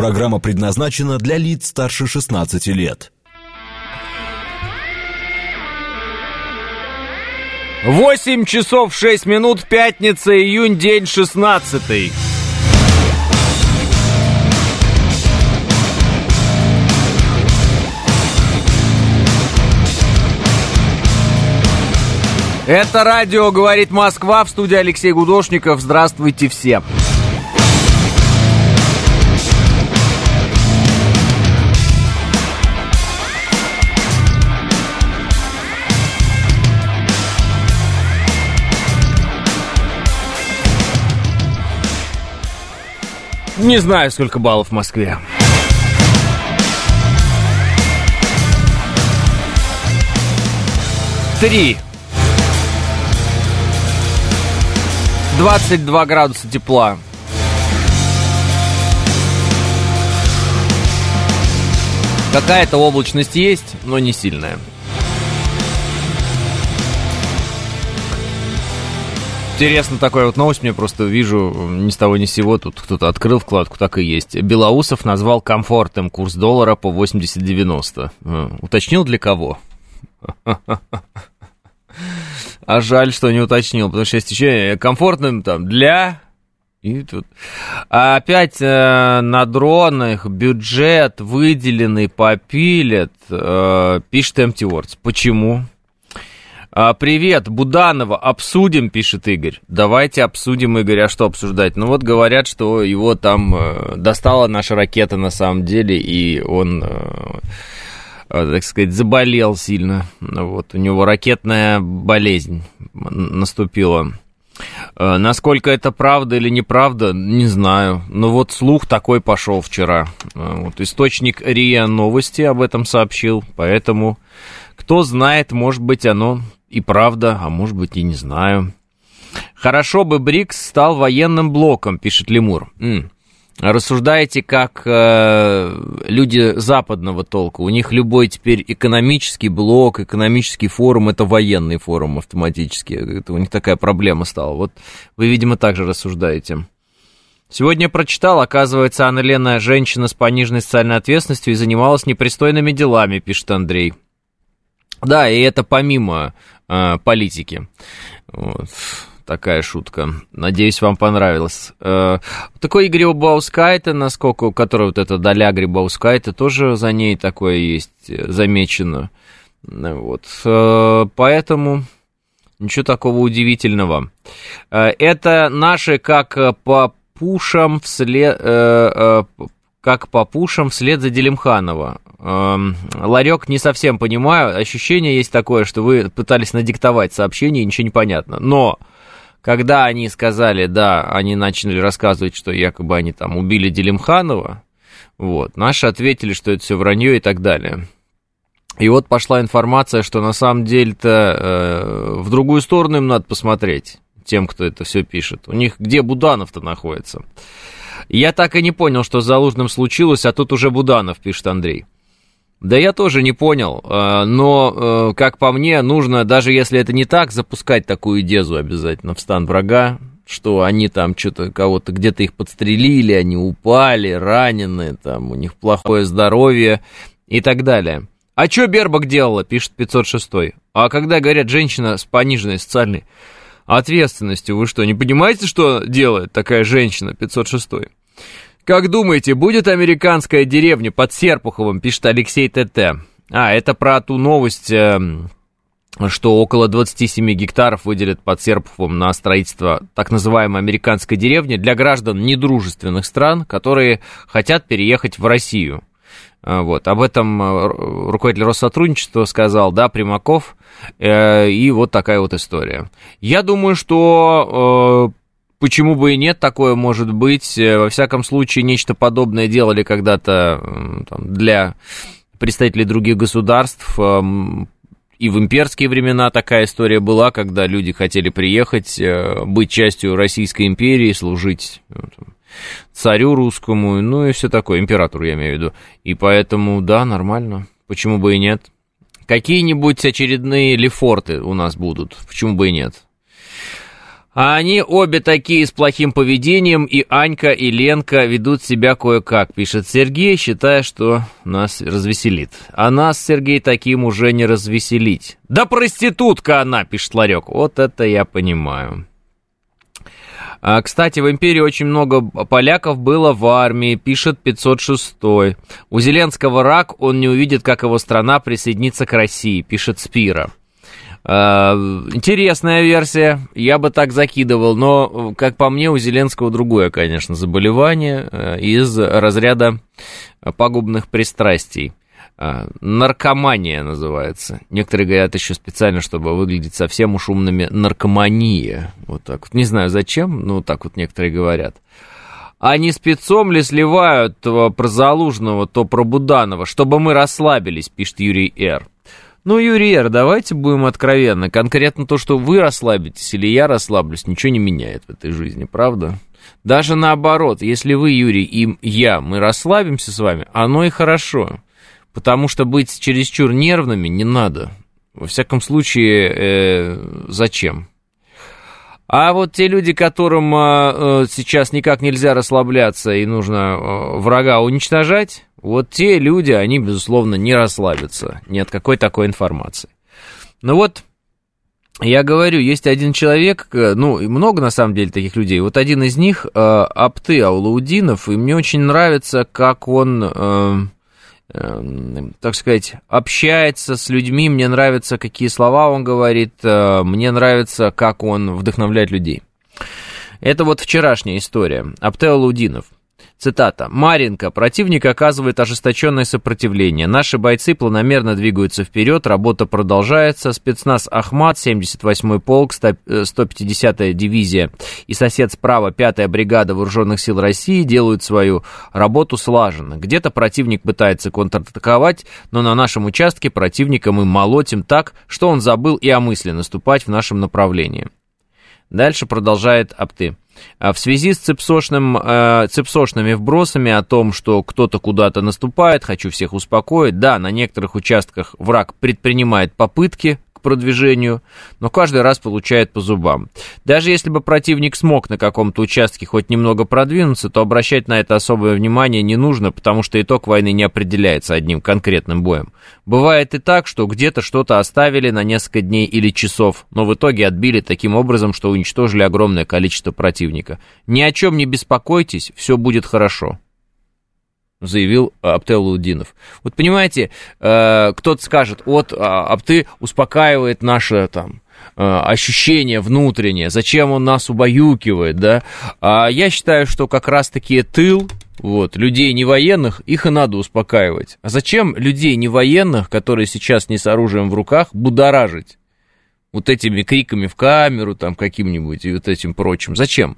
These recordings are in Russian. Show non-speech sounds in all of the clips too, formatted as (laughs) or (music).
Программа предназначена для лиц старше 16 лет. 8 часов 6 минут, пятница, июнь, день 16. Это радио «Говорит Москва» в студии Алексей Гудошников. Здравствуйте все. Не знаю, сколько баллов в Москве. Три. 22 градуса тепла. Какая-то облачность есть, но не сильная. Интересно, такая вот новость мне просто вижу ни с того ни с сего. Тут кто-то открыл вкладку, так и есть. Белоусов назвал комфортным курс доллара по 80-90. Э, уточнил для кого? (laughs) А жаль, что не уточнил, потому что есть еще комфортным там для... И тут... А опять э, на дронах бюджет выделенный попилят, э, пишет Empty Words. Почему? А, привет, Буданова, обсудим, пишет Игорь. Давайте обсудим, Игорь, а что обсуждать? Ну вот говорят, что его там э, достала наша ракета на самом деле, и он, э, э, так сказать, заболел сильно. Вот, у него ракетная болезнь наступила. Насколько это правда или неправда, не знаю. Но вот слух такой пошел вчера. Вот источник РИА Новости об этом сообщил, поэтому кто знает, может быть, оно и правда, а может быть и не знаю. Хорошо бы БРИКС стал военным блоком, пишет Лемур. М. Рассуждаете как э, люди западного толка. У них любой теперь экономический блок, экономический форум это военный форум автоматически. Это у них такая проблема стала. Вот вы, видимо, также рассуждаете. Сегодня прочитал, оказывается, Анна Лена женщина с пониженной социальной ответственностью и занималась непристойными делами, пишет Андрей. Да, и это помимо э, политики. Вот. Такая шутка. Надеюсь, вам понравилось. Э, такой Игорь Баускайте, насколько, у которого вот эта доля Грибаускайте, тоже за ней такое есть э, замечено. Вот. Э, поэтому ничего такого удивительного. Это наши как по пушам вслед... Как по пушам вслед за Делимханова. Эм, ларек не совсем понимаю. Ощущение есть такое, что вы пытались надиктовать сообщение, и ничего не понятно. Но когда они сказали, да, они начали рассказывать, что якобы они там убили Делимханова, вот, наши ответили, что это все вранье и так далее. И вот пошла информация, что на самом деле-то э, в другую сторону им надо посмотреть, тем, кто это все пишет. У них где Буданов-то находится? Я так и не понял, что с Залужным случилось, а тут уже Буданов, пишет Андрей. Да я тоже не понял, э, но, э, как по мне, нужно, даже если это не так, запускать такую дезу обязательно в стан врага, что они там что-то кого-то где-то их подстрелили, они упали, ранены, там у них плохое здоровье и так далее. А что Бербак делала, пишет 506 А когда говорят женщина с пониженной социальной ответственностью, вы что, не понимаете, что делает такая женщина 506 как думаете, будет американская деревня под Серпуховым, пишет Алексей ТТ. А, это про ту новость, эм, что около 27 гектаров выделят под Серпуховым на строительство так называемой американской деревни для граждан недружественных стран, которые хотят переехать в Россию. Э, вот, об этом э, руководитель Россотрудничества сказал, да, Примаков, э, и вот такая вот история. Я думаю, что Почему бы и нет, такое может быть. Э, во всяком случае, нечто подобное делали когда-то там, для представителей других государств. Эм, и в имперские времена такая история была, когда люди хотели приехать, э, быть частью Российской империи, служить э, царю русскому, ну и все такое, императору я имею в виду. И поэтому, да, нормально. Почему бы и нет? Какие-нибудь очередные лефорты у нас будут, почему бы и нет? А они обе такие с плохим поведением, и Анька, и Ленка ведут себя кое-как, пишет Сергей, считая, что нас развеселит. А нас, Сергей, таким уже не развеселить. Да проститутка она, пишет Ларек. Вот это я понимаю. А, кстати, в империи очень много поляков было в армии, пишет 506. У Зеленского рак, он не увидит, как его страна присоединится к России, пишет Спира. Э, интересная версия, я бы так закидывал, но, как по мне, у Зеленского другое, конечно, заболевание э, из разряда пагубных пристрастий. Э, наркомания называется. Некоторые говорят еще специально, чтобы выглядеть совсем уж умными, наркомания. Вот так вот. Не знаю зачем, но так вот некоторые говорят. Не спецом ли сливают про Залужного, то про Буданова, чтобы мы расслабились, пишет Юрий Р. Ну, Юрий давайте будем откровенны. Конкретно то, что вы расслабитесь или я расслаблюсь, ничего не меняет в этой жизни, правда? Даже наоборот, если вы, Юрий, и я, мы расслабимся с вами, оно и хорошо. Потому что быть чересчур нервными не надо. Во всяком случае, э, зачем? А вот те люди, которым э, сейчас никак нельзя расслабляться и нужно э, врага уничтожать, вот те люди, они, безусловно, не расслабятся ни от какой такой информации. Ну вот, я говорю, есть один человек, ну, много на самом деле таких людей. Вот один из них, э, Апты Аулаудинов, и мне очень нравится, как он, э, э, так сказать, общается с людьми. Мне нравится, какие слова он говорит. Э, мне нравится, как он вдохновляет людей. Это вот вчерашняя история. Апте Аулаудинов – Цитата. «Маринка. Противник оказывает ожесточенное сопротивление. Наши бойцы планомерно двигаются вперед, работа продолжается. Спецназ Ахмат, 78-й полк, 150-я э, дивизия и сосед справа 5-я бригада Вооруженных сил России делают свою работу слаженно. Где-то противник пытается контратаковать, но на нашем участке противника мы молотим так, что он забыл и о мысли наступать в нашем направлении». Дальше продолжает Апты. А в связи с цепсошным, э, цепсошными вбросами о том, что кто-то куда-то наступает, хочу всех успокоить. Да, на некоторых участках враг предпринимает попытки продвижению, но каждый раз получает по зубам. Даже если бы противник смог на каком-то участке хоть немного продвинуться, то обращать на это особое внимание не нужно, потому что итог войны не определяется одним конкретным боем. Бывает и так, что где-то что-то оставили на несколько дней или часов, но в итоге отбили таким образом, что уничтожили огромное количество противника. Ни о чем не беспокойтесь, все будет хорошо заявил Аптел Лудинов. Вот понимаете, э, кто-то скажет, вот Апты успокаивает наше там э, ощущение внутреннее, зачем он нас убаюкивает, да? А я считаю, что как раз-таки тыл, вот, людей не военных, их и надо успокаивать. А зачем людей не военных, которые сейчас не с оружием в руках, будоражить? Вот этими криками в камеру, там, каким-нибудь, и вот этим прочим. Зачем?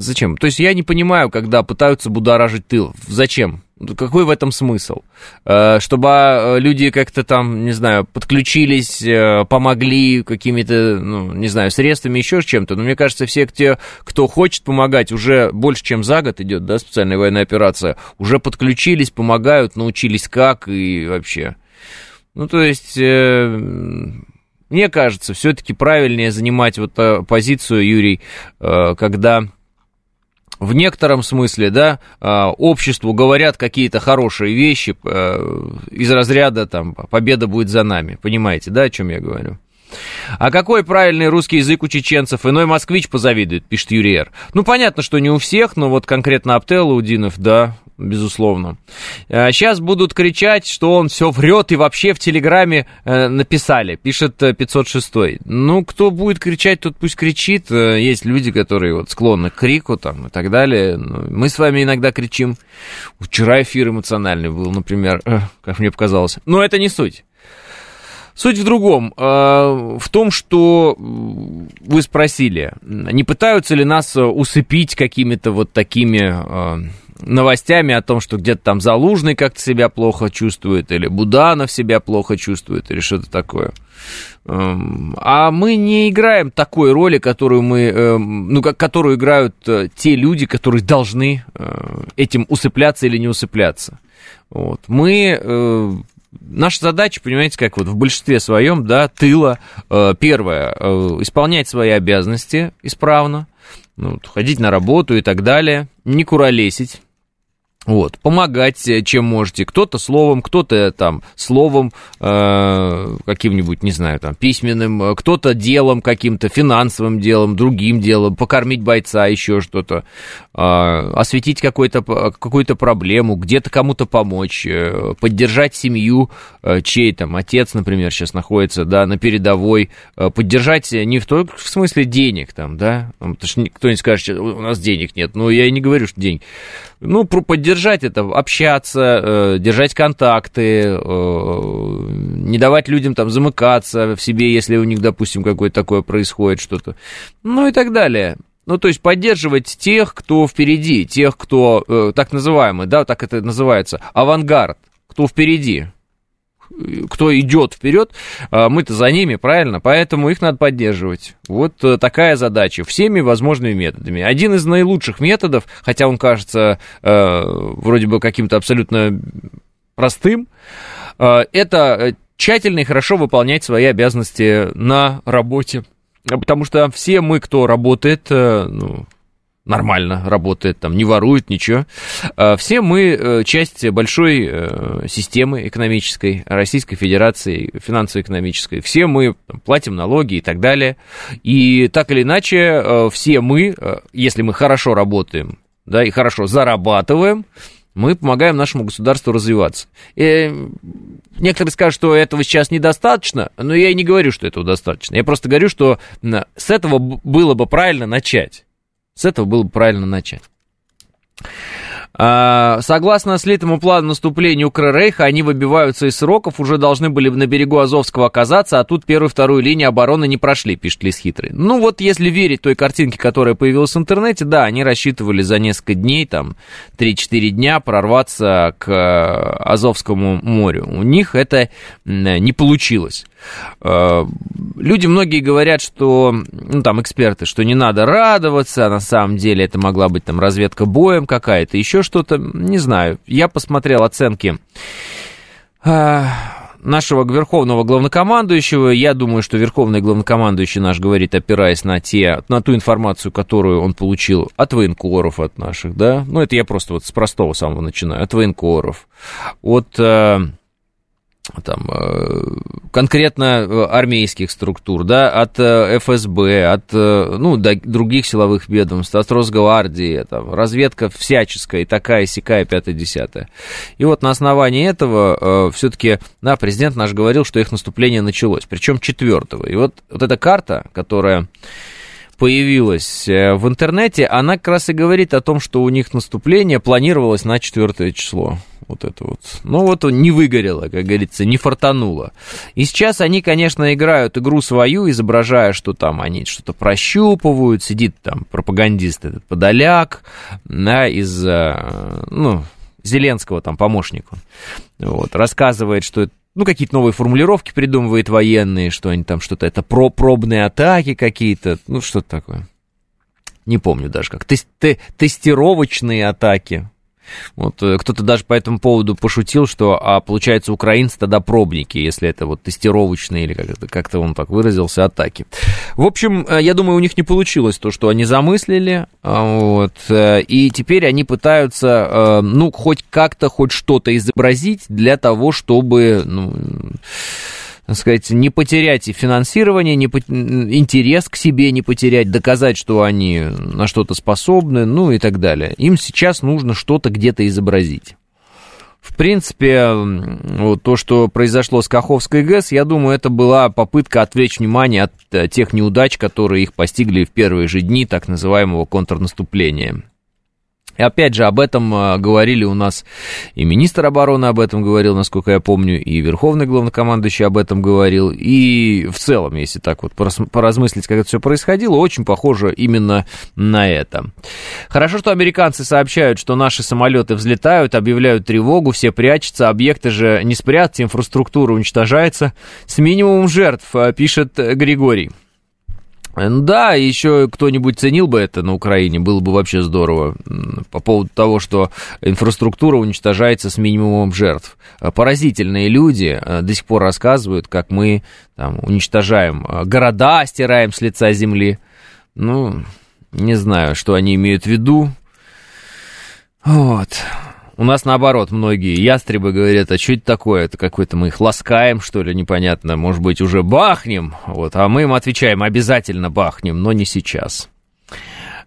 Зачем? То есть я не понимаю, когда пытаются будоражить тыл. Зачем? Какой в этом смысл? Э, чтобы а, люди как-то там, не знаю, подключились, э, помогли какими-то, ну, не знаю, средствами, еще чем-то. Но мне кажется, все те, кто хочет помогать, уже больше, чем за год идет, да, специальная военная операция, уже подключились, помогают, научились как и вообще. Ну, то есть... Э, мне кажется, все-таки правильнее занимать вот позицию, Юрий, когда в некотором смысле, да, а, обществу говорят какие-то хорошие вещи э, из разряда там победа будет за нами. Понимаете, да, о чем я говорю? А какой правильный русский язык у чеченцев? Иной москвич позавидует, пишет Юрий Р. Ну, понятно, что не у всех, но вот конкретно Аптел Удинов, да, безусловно. Сейчас а, будут кричать, что он все врет и вообще в Телеграме э, написали, пишет 506. Э, ну, кто будет кричать, тот пусть кричит. Э, есть люди, которые вот склонны к крику там и так далее. Ну, мы с вами иногда кричим. Вчера эфир эмоциональный был, например, как мне показалось. Но это не суть. Суть в другом, в том, что вы спросили, не пытаются ли нас усыпить какими-то вот такими новостями о том, что где-то там Залужный как-то себя плохо чувствует, или Буданов себя плохо чувствует, или что-то такое. Эм, а мы не играем такой роли, которую мы, эм, ну, как, которую играют э, те люди, которые должны э, этим усыпляться или не усыпляться. Вот. Мы э, наша задача, понимаете, как вот в большинстве своем, да, тыла, первое, исполнять свои обязанности исправно, ну, ходить на работу и так далее, не куролесить, вот, помогать, э, чем можете. Кто-то словом, кто-то там словом э, каким-нибудь, не знаю, там, письменным, э, кто-то делом каким-то, финансовым делом, другим делом, покормить бойца, еще что-то, э, осветить какую-то какую проблему, где-то кому-то помочь, э, поддержать семью, э, чей там отец, например, сейчас находится, да, на передовой, э, поддержать не в только в смысле денег там, да, потому что кто-нибудь скажет, у нас денег нет, ну, я и не говорю, что деньги, ну, поддержать это, общаться, э, держать контакты, э, не давать людям там замыкаться в себе, если у них, допустим, какое-то такое происходит что-то, ну и так далее. Ну, то есть поддерживать тех, кто впереди, тех, кто э, так называемый, да, так это называется, авангард, кто впереди кто идет вперед, а, мы-то за ними, правильно? Поэтому их надо поддерживать. Вот э, такая задача всеми возможными методами. Один из наилучших методов, хотя он кажется э, вроде бы каким-то абсолютно простым, э, это тщательно и хорошо выполнять свои обязанности на работе. Потому что все мы, кто работает, ну, нормально работает, там не ворует, ничего. А, все мы э, часть большой э, системы экономической Российской Федерации, финансово-экономической. Все мы платим налоги и так далее. И так или иначе, э, все мы, если мы хорошо работаем, да, и хорошо зарабатываем, мы помогаем нашему государству развиваться. И некоторые скажут, что этого сейчас недостаточно, но я и не говорю, что этого достаточно. Я просто говорю, что с этого было бы правильно начать. С этого было бы правильно начать. А, согласно слитому плану наступления Укррейха, они выбиваются из сроков, уже должны были на берегу Азовского оказаться, а тут первую и вторую линии обороны не прошли, пишет Лис Хитрый. Ну вот, если верить той картинке, которая появилась в интернете, да, они рассчитывали за несколько дней, там, 3-4 дня прорваться к э, Азовскому морю. У них это не получилось. Э, люди многие говорят, что, ну, там, эксперты, что не надо радоваться, а на самом деле это могла быть там разведка боем какая-то, еще что-то, не знаю. Я посмотрел оценки э, нашего верховного главнокомандующего. Я думаю, что верховный главнокомандующий наш говорит, опираясь на, те, на ту информацию, которую он получил от военкоров, от наших, да. Ну, это я просто вот с простого самого начинаю. От военкоров, от э, там, э, конкретно э, армейских структур, да, от э, ФСБ, от, ну, других силовых ведомств, от Росгвардии, там, разведка всяческая, такая, сякая, пятая, десятая. И вот на основании этого все-таки, да, президент наш говорил, что их наступление началось, причем четвертого. И вот, вот эта карта, которая появилась в интернете, она как раз и говорит о том, что у них наступление планировалось на четвертое число вот это вот. Ну вот не выгорело, как говорится, не фартануло. И сейчас они, конечно, играют игру свою, изображая, что там они что-то прощупывают, сидит там пропагандист этот Подоляк, да, из, э, ну, Зеленского там помощника. Вот, рассказывает, что ну, какие-то новые формулировки придумывает военные, что они там что-то, это про пробные атаки какие-то, ну, что-то такое. Не помню даже как. Тест, тестировочные атаки. Вот э, кто-то даже по этому поводу пошутил, что, а получается, украинцы тогда пробники, если это вот тестировочные или как-то, как-то он так выразился, атаки. В общем, э, я думаю, у них не получилось то, что они замыслили, а, вот, э, и теперь они пытаются, ну, хоть как-то, хоть что-то изобразить для того, чтобы, ну, так сказать, не потерять и финансирование, не по... интерес к себе не потерять, доказать, что они на что-то способны, ну и так далее. Им сейчас нужно что-то где-то изобразить. В принципе, вот то, что произошло с Каховской ГЭС, я думаю, это была попытка отвлечь внимание от э, тех неудач, которые их постигли в первые же дни так называемого контрнаступления. И опять же, об этом а, говорили у нас и министр обороны об этом говорил, насколько я помню, и верховный главнокомандующий об этом говорил, и в целом, если так вот поразмыслить, как это все происходило, очень похоже именно на это. Хорошо, что американцы сообщают, что наши самолеты взлетают, объявляют тревогу, все прячутся, объекты же не спрятать, инфраструктура уничтожается с минимумом жертв, а, пишет Григорий. Да, еще кто-нибудь ценил бы это на Украине, было бы вообще здорово. По поводу того, что инфраструктура уничтожается с минимумом жертв. Поразительные люди э, до сих пор рассказывают, как мы там, уничтожаем э, города, стираем с лица земли. Ну, не знаю, что они имеют в виду. Вот. У нас наоборот многие ястребы говорят, а что это такое? Это какой-то мы их ласкаем, что ли, непонятно. Может быть, уже бахнем? Вот, а мы им отвечаем, обязательно бахнем, но не сейчас.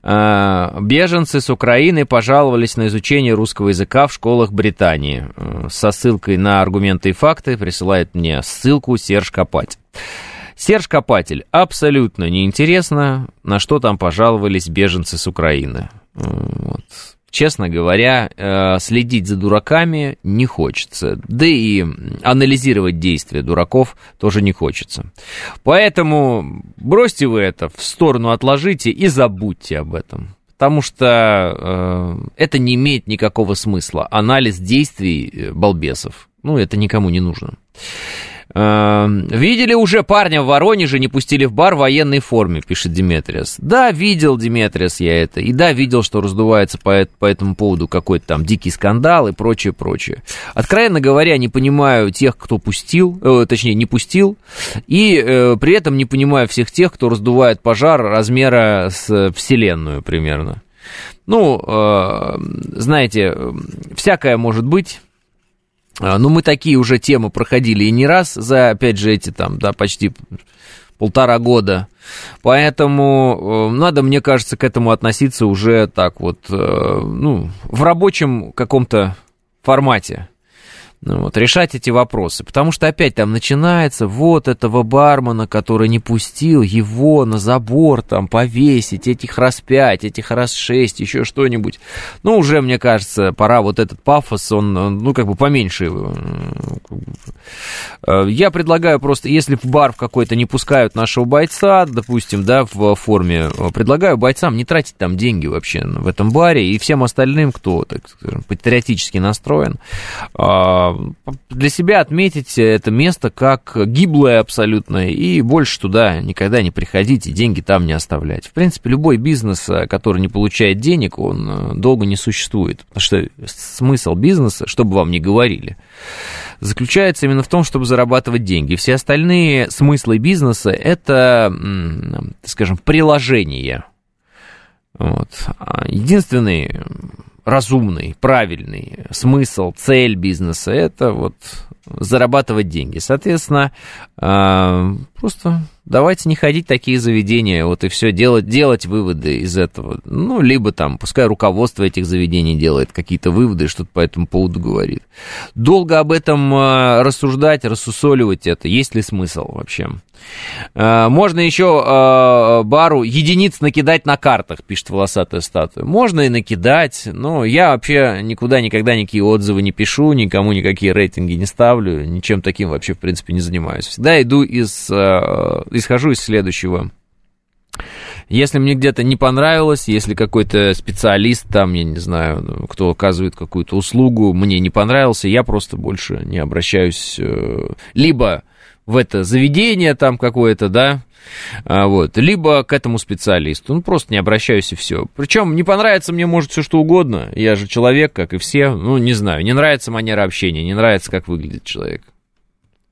А, беженцы с Украины пожаловались на изучение русского языка в школах Британии. Э, со ссылкой на аргументы и факты присылает мне ссылку Серж Копать. Серж Копатель, абсолютно неинтересно, на что там пожаловались беженцы с Украины. Честно говоря, э, следить за дураками не хочется. Да и анализировать действия дураков тоже не хочется. Поэтому бросьте вы это в сторону, отложите и забудьте об этом. Потому что э, это не имеет никакого смысла. Анализ действий э, балбесов. Ну, это никому не нужно. Эм, видели уже парня в Воронеже, не пустили в бар в военной форме, пишет Диметриас. Да, видел, Диметриас, я это. И да, видел, что раздувается по, по этому поводу какой-то там дикий скандал и прочее, прочее. Откровенно говоря, не понимаю тех, кто пустил, э, точнее, не пустил, и э, при этом не понимаю всех тех, кто раздувает пожар размера с Вселенную примерно. Ну, э, знаете, всякое может быть. А, ну, мы такие уже темы проходили и не раз за, опять же, эти там, да, почти полтора года. Поэтому э, надо, мне кажется, к этому относиться уже так вот, э, ну, в рабочем каком-то формате. Ну, вот, решать эти вопросы. Потому что опять там начинается вот этого бармена, который не пустил его на забор там повесить, этих раз пять, этих раз шесть, еще что-нибудь. Ну, уже, мне кажется, пора вот этот пафос, он, ну, как бы поменьше. Э, я предлагаю просто, если в бар в какой-то не пускают нашего бойца, допустим, да, в форме, предлагаю бойцам не тратить там деньги вообще в этом баре и всем остальным, кто, так скажем, патриотически настроен, а, для себя отметить это место как гиблое абсолютно, и больше туда никогда не приходить, и деньги там не оставлять. В принципе, любой бизнес, э, который не получает денег, он э, долго не существует, потому что смысл бизнеса, чтобы вам не говорили, заключается именно в том, чтобы зарабатывать деньги. Все остальные смыслы бизнеса – это, скажем, приложение. Вот. А единственный разумный, правильный смысл, цель бизнеса – это вот зарабатывать деньги. Соответственно, а, просто давайте не ходить в такие заведения, вот и все, делать, делать выводы из этого. Ну, либо там, пускай руководство этих заведений делает какие-то выводы, что-то по этому поводу говорит. Долго об этом а, рассуждать, рассусоливать это, есть ли смысл вообще? А, можно еще бару единиц накидать на картах, пишет волосатая статуя. Можно и накидать, но я вообще никуда никогда никакие отзывы не пишу, никому никакие рейтинги не ставлю, ничем таким вообще, в принципе, не занимаюсь. Всегда иду из исхожу из следующего. Если мне где-то не понравилось, если какой-то специалист там, я не знаю, кто оказывает какую-то услугу, мне не понравился, я просто больше не обращаюсь э, либо в это заведение там какое-то, да, а, вот, либо к этому специалисту. Ну, просто не обращаюсь и все. Причем не понравится мне, может, все что угодно. Я же человек, как и все. Ну, не знаю, не нравится манера общения, не нравится, как выглядит человек.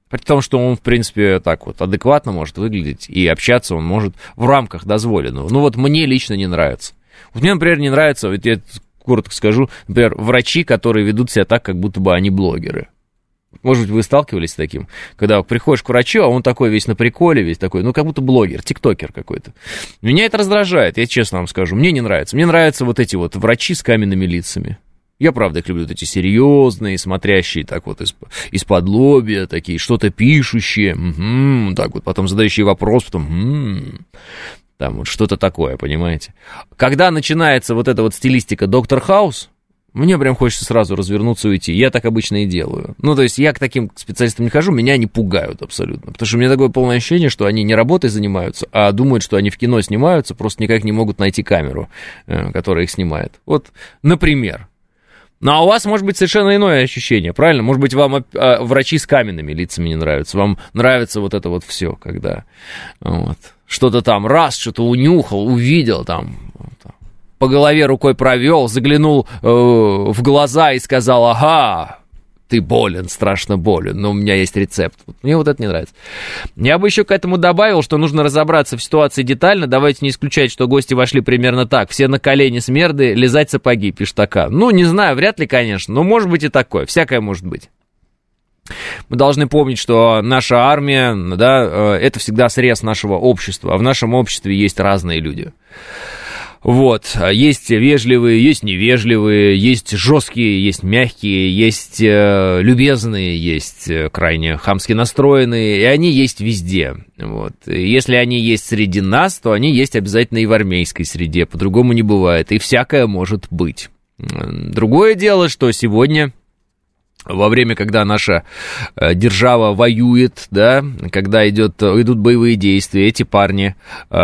При том, что он, в принципе, так вот адекватно может выглядеть, и общаться он может в рамках дозволенного. Ну вот мне лично не нравится. Вот мне, например, не нравится, вот я коротко скажу, например, врачи, которые ведут себя так, как будто бы они блогеры. Может быть, вы сталкивались с таким, когда приходишь к врачу, а он такой весь на приколе, весь такой, ну, как будто блогер, тиктокер какой-то. Меня это раздражает, я честно вам скажу, мне не нравится. Мне нравятся вот эти вот врачи с каменными лицами. Я, правда, их люблю, вот эти серьезные, смотрящие так вот из- из-под лобья, такие, что-то пишущие, угу, так вот, потом задающие вопрос, потом, угу, там вот что-то такое, понимаете. Когда начинается вот эта вот стилистика Доктор Хаус, мне прям хочется сразу развернуться и уйти. Я так обычно и делаю. Ну, то есть я к таким специалистам не хожу, меня они пугают абсолютно. Потому что у меня такое полное ощущение, что они не работой занимаются, а думают, что они в кино снимаются, просто никак не могут найти камеру, э, которая их снимает. Вот, например, Ну, а у вас может быть совершенно иное ощущение, правильно? Может быть, вам а, врачи с каменными лицами не нравятся, вам нравится вот это вот все, когда вот, что-то там раз, что-то унюхал, увидел там, по голове рукой провел, заглянул э, в глаза и сказал, ага, ты болен, страшно болен, но у меня есть рецепт. Мне вот это не нравится. Я бы еще к этому добавил, что нужно разобраться в ситуации детально. Давайте не исключать, что гости вошли примерно так. Все на колени смерды, лизать сапоги, пишет така. Ну, не знаю, вряд ли, конечно, но может быть и такое. Всякое может быть. Мы должны помнить, что наша армия, да, э, это всегда срез нашего общества, а в нашем обществе есть разные люди. Вот, есть вежливые, есть невежливые, есть жесткие, есть мягкие, есть э, любезные, есть э, крайне хамски настроенные, и они есть везде. Вот. если они есть среди нас, то они есть обязательно и в армейской среде, по-другому не бывает, и всякое может быть. Другое дело, что сегодня во время, когда наша э, держава воюет, да, когда идет, идут боевые действия, эти парни э,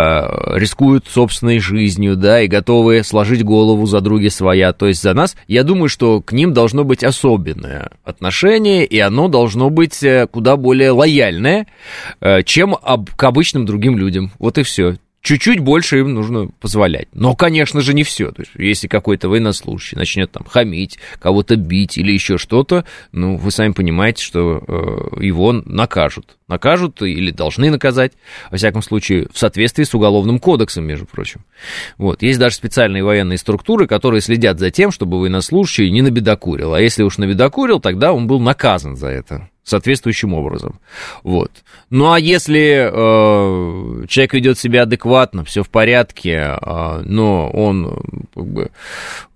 рискуют собственной жизнью, да, и готовы сложить голову за други своя, то есть за нас, я думаю, что к ним должно быть особенное отношение, и оно должно быть э, куда более лояльное, э, чем об, к обычным другим людям. Вот и все чуть-чуть больше им нужно позволять. Но, конечно же, не все. То есть, если какой-то военнослужащий начнет там хамить, кого-то бить или еще что-то, ну, вы сами понимаете, что э, его накажут. Накажут или должны наказать, во всяком случае, в соответствии с Уголовным кодексом, между прочим. Вот. Есть даже специальные военные структуры, которые следят за тем, чтобы военнослужащий не набедокурил. А если уж набедокурил, тогда он был наказан за это соответствующим образом. Вот. Ну а если э, человек ведет себя адекватно, все в порядке, э, но он как бы,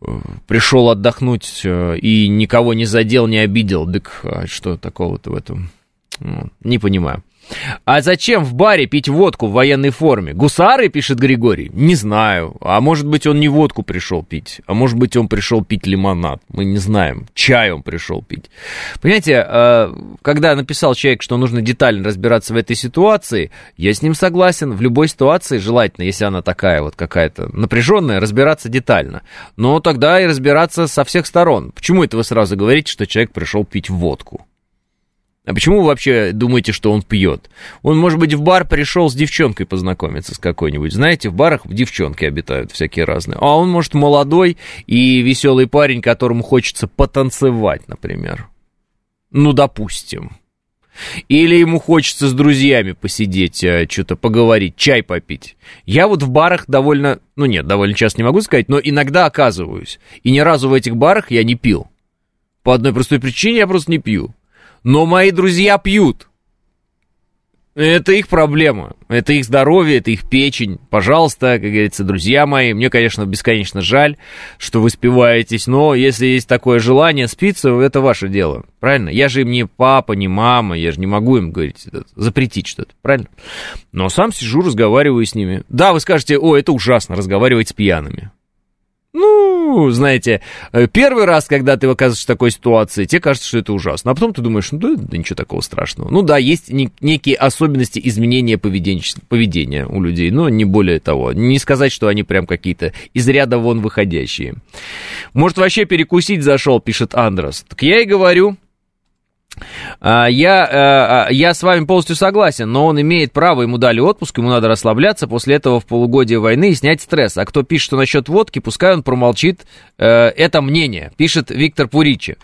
э, пришел отдохнуть э, и никого не задел, не обидел, так а что такого-то в этом? Ну, не понимаю. А зачем в баре пить водку в военной форме? Гусары, пишет Григорий? Не знаю. А может быть, он не водку пришел пить, а может быть, он пришел пить лимонад. Мы не знаем. Чай он пришел пить. Понимаете, э, когда написал человек, что нужно детально разбираться в этой ситуации, я с ним согласен. В любой ситуации желательно, если она такая вот какая-то напряженная, разбираться детально. Но тогда и разбираться со всех сторон. Почему это вы сразу говорите, что человек пришел пить водку? А почему вы вообще думаете, что он пьет? Он, может быть, в бар пришел с девчонкой познакомиться с какой-нибудь. Знаете, в барах девчонки обитают всякие разные. А он, может, молодой и веселый парень, которому хочется потанцевать, например. Ну, допустим. Или ему хочется с друзьями посидеть, э, что-то поговорить, чай попить. Я вот в барах довольно, ну нет, довольно часто не могу сказать, но иногда оказываюсь. И ни разу в этих барах я не пил. По одной простой причине я просто не пью но мои друзья пьют. Это их проблема, это их здоровье, это их печень. Пожалуйста, как говорится, друзья мои, мне, конечно, бесконечно жаль, что вы спиваетесь, но если есть такое желание спиться, это ваше дело, правильно? Я же им не папа, не мама, я же не могу им говорить, запретить что-то, правильно? Но сам сижу, разговариваю с ними. Да, вы скажете, о, это ужасно, разговаривать с пьяными. Ну, знаете, э, первый раз, когда ты оказываешься в такой ситуации, тебе кажется, что это ужасно. А потом ты думаешь, ну да, да ничего такого страшного. Ну да, есть некие особенности изменения поведения, у людей, но не более того. Не сказать, что они прям какие-то из ряда вон выходящие. Может, вообще перекусить зашел, пишет Андрос. Так я и говорю, я, а, а, я с вами полностью согласен, но он имеет право, ему дали отпуск, ему надо расслабляться после этого в полугодие войны и снять стресс. А кто пишет, что насчет водки, пускай он промолчит э, это мнение, пишет Виктор Пуричи.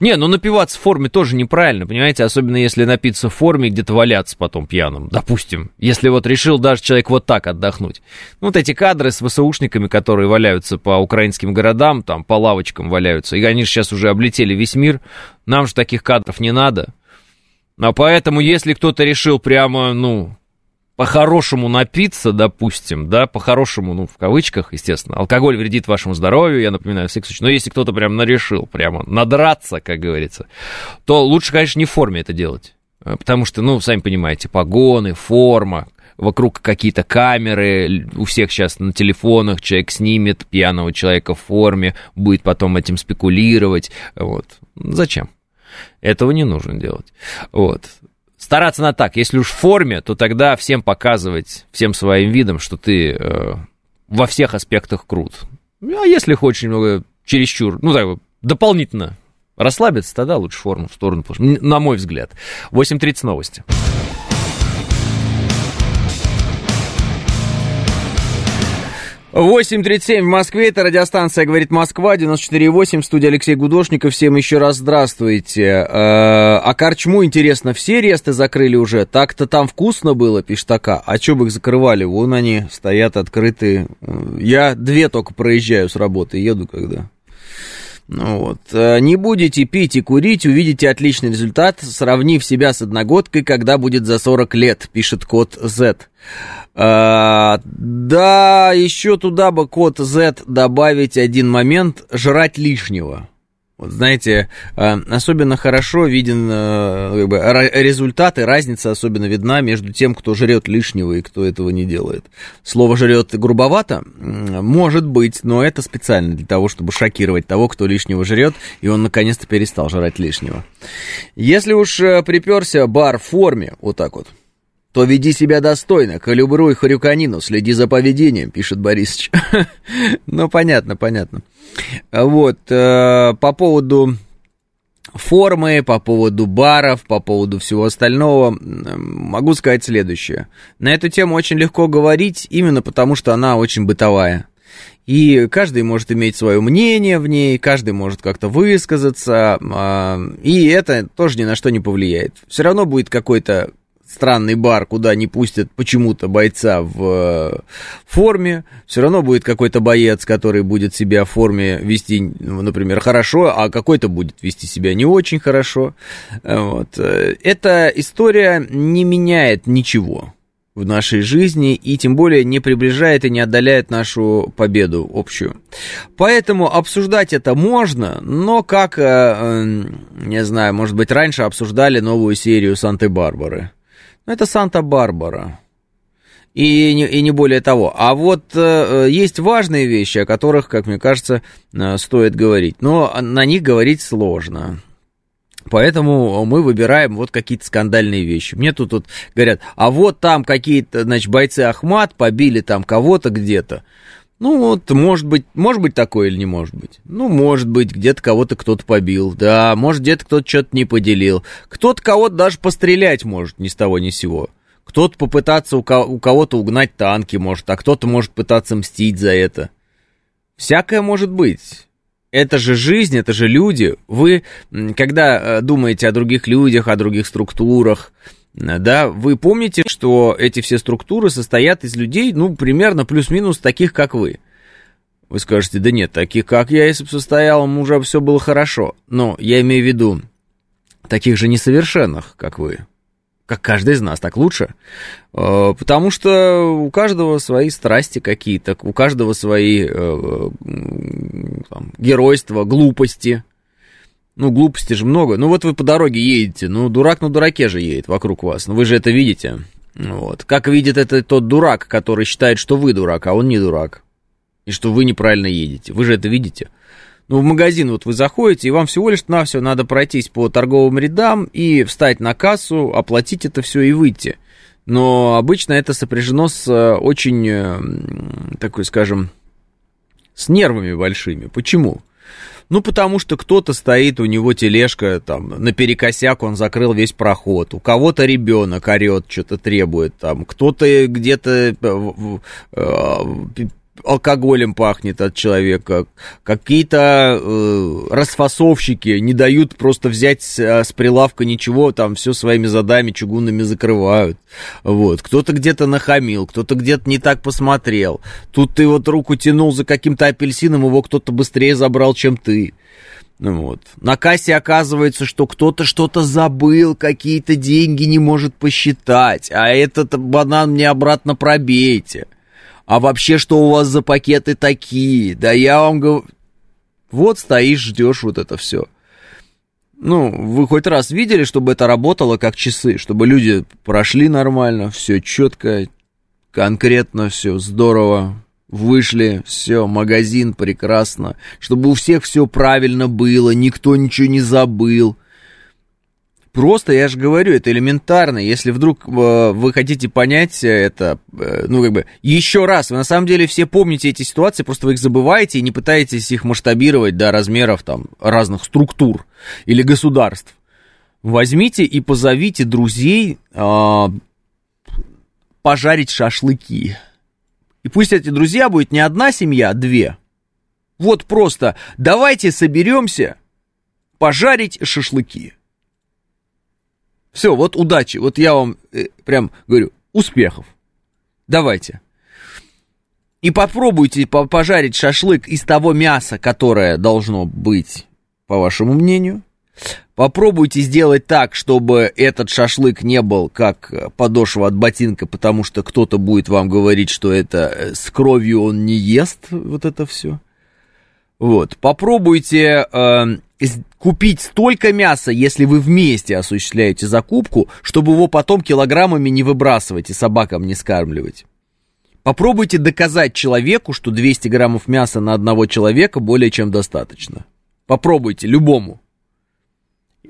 Не, ну напиваться в форме тоже неправильно, понимаете, особенно если напиться в форме где-то валяться потом пьяным, допустим. Если вот решил даже человек вот так отдохнуть. Ну, вот эти кадры с ВСУшниками, которые валяются по украинским городам, там по лавочкам валяются, и они же сейчас уже облетели весь мир, нам же таких кадров не надо. А поэтому, если кто-то решил прямо, ну, по-хорошему напиться, допустим, да, по-хорошему, ну, в кавычках, естественно, алкоголь вредит вашему здоровью, я напоминаю, всякий случай, но если кто-то прям нарешил, прямо надраться, как говорится, то лучше, конечно, не в форме это делать, а, потому что, ну, сами понимаете, погоны, форма, вокруг какие-то камеры, у всех сейчас на телефонах человек снимет пьяного человека в форме, будет потом этим спекулировать, вот. Зачем? Этого не нужно делать. Вот. Стараться на так. Если уж в форме, то тогда всем показывать, всем своим видом, что ты э, во всех аспектах крут. А если хочешь немного чересчур, ну так, дополнительно расслабиться, тогда лучше форму в сторону, на мой взгляд. 8.30 новости. 8.37 в Москве, это радиостанция «Говорит Москва», 94.8, студия Алексей Гудошников, всем еще раз здравствуйте. Э, а корчму, интересно, все ресты закрыли уже? Так-то там вкусно было, пишет така. А что бы их закрывали? Вон они стоят открытые. Я две только проезжаю с работы, еду когда. Ну вот. Э, не будете пить и курить, увидите отличный результат, сравнив себя с одногодкой, когда будет за 40 лет, пишет код Z. А, да, еще туда бы код Z добавить один момент, жрать лишнего. Вот знаете, а, особенно хорошо виден а, как бы, результаты, разница особенно видна между тем, кто жрет лишнего и кто этого не делает. Слово жрет грубовато, может быть, но это специально для того, чтобы шокировать того, кто лишнего жрет, и он наконец-то перестал жрать лишнего. Если уж э, приперся бар в форме, вот так вот, то веди себя достойно, калибруй хрюканину, следи за поведением, пишет Борисович. (laughs) ну, понятно, понятно. Вот, э, по поводу формы, по поводу баров, по поводу всего остального, могу сказать следующее. На эту тему очень легко говорить, именно потому что она очень бытовая. И каждый может иметь свое мнение в ней, каждый может как-то высказаться, э, и это тоже ни на что не повлияет. Все равно будет какой-то странный бар, куда не пустят почему-то бойца в э, форме, все равно будет какой-то боец, который будет себя в форме вести, ну, например, хорошо, а какой-то будет вести себя не очень хорошо. Вот. Эта история не меняет ничего в нашей жизни и тем более не приближает и не отдаляет нашу победу общую. Поэтому обсуждать это можно, но как, э, э, не знаю, может быть, раньше обсуждали новую серию Санты-Барбары. Это Санта-Барбара. И не, и не более того. А вот э, есть важные вещи, о которых, как мне кажется, э, стоит говорить. Но на них говорить сложно. Поэтому мы выбираем вот какие-то скандальные вещи. Мне тут вот говорят, а вот там какие-то, значит, бойцы Ахмат побили там кого-то где-то. Ну вот, может быть, может быть такое или не может быть. Ну, может быть, где-то кого-то кто-то побил, да, может, где-то кто-то что-то не поделил. Кто-то кого-то даже пострелять может ни с того ни с сего. Кто-то попытаться у, ко- у кого-то угнать танки может, а кто-то может пытаться мстить за это. Всякое может быть. Это же жизнь, это же люди. Вы, когда э, думаете о других людях, о других структурах, да, вы помните, что эти все структуры состоят из людей, ну, примерно плюс-минус таких, как вы. Вы скажете, да нет, таких, как я, если бы состоял, уже все было хорошо. Но я имею в виду таких же несовершенных, как вы. Как каждый из нас, так лучше. Э, потому что у каждого свои страсти какие-то, у каждого свои э, там, геройства, глупости, ну, глупости же много. Ну, вот вы по дороге едете, ну, дурак на дураке же едет вокруг вас. Ну, вы же это видите. Вот. Как видит это тот дурак, который считает, что вы дурак, а он не дурак. И что вы неправильно едете. Вы же это видите. Ну, в магазин вот вы заходите, и вам всего лишь на все надо пройтись по торговым рядам и встать на кассу, оплатить это все и выйти. Но обычно это сопряжено с э, очень, э, такой, скажем, с нервами большими. Почему? Ну, потому что кто-то стоит, у него тележка, там, наперекосяк, он закрыл весь проход. У кого-то ребенок орет, что-то требует, там, кто-то где-то э, э, алкоголем пахнет от человека, какие-то э, расфасовщики не дают просто взять с, э, с прилавка ничего, там все своими задами чугунными закрывают. Вот. Кто-то где-то нахамил, кто-то где-то не так посмотрел. Тут ты вот руку тянул за каким-то апельсином, его кто-то быстрее забрал, чем ты. Ну вот. На кассе оказывается, что кто-то что-то забыл, какие-то деньги не может посчитать, а этот банан мне обратно пробейте а вообще что у вас за пакеты такие? Да я вам говорю... Вот стоишь, ждешь вот это все. Ну, вы хоть раз видели, чтобы это работало как часы, чтобы люди прошли нормально, все четко, конкретно, все здорово, вышли, все, магазин прекрасно, чтобы у всех все правильно было, никто ничего не забыл. Просто, я же говорю, это элементарно. Если вдруг э, вы хотите понять это, э, ну, как бы, еще раз, вы на самом деле все помните эти ситуации, просто вы их забываете и не пытаетесь их масштабировать до размеров там разных структур или государств. Возьмите и позовите друзей э, пожарить шашлыки. И пусть эти друзья будет не одна семья, а две. Вот просто давайте соберемся пожарить шашлыки. Все, вот удачи. Вот я вам э, прям говорю, успехов. Давайте. И попробуйте пожарить шашлык из того мяса, которое должно быть, по вашему мнению. Попробуйте сделать так, чтобы этот шашлык не был как подошва от ботинка, потому что кто-то будет вам говорить, что это э, с кровью он не ест, вот это все. Вот. Попробуйте э, купить столько мяса, если вы вместе осуществляете закупку, чтобы его потом килограммами не выбрасывать и собакам не скармливать. Попробуйте доказать человеку, что 200 граммов мяса на одного человека более чем достаточно. Попробуйте, любому.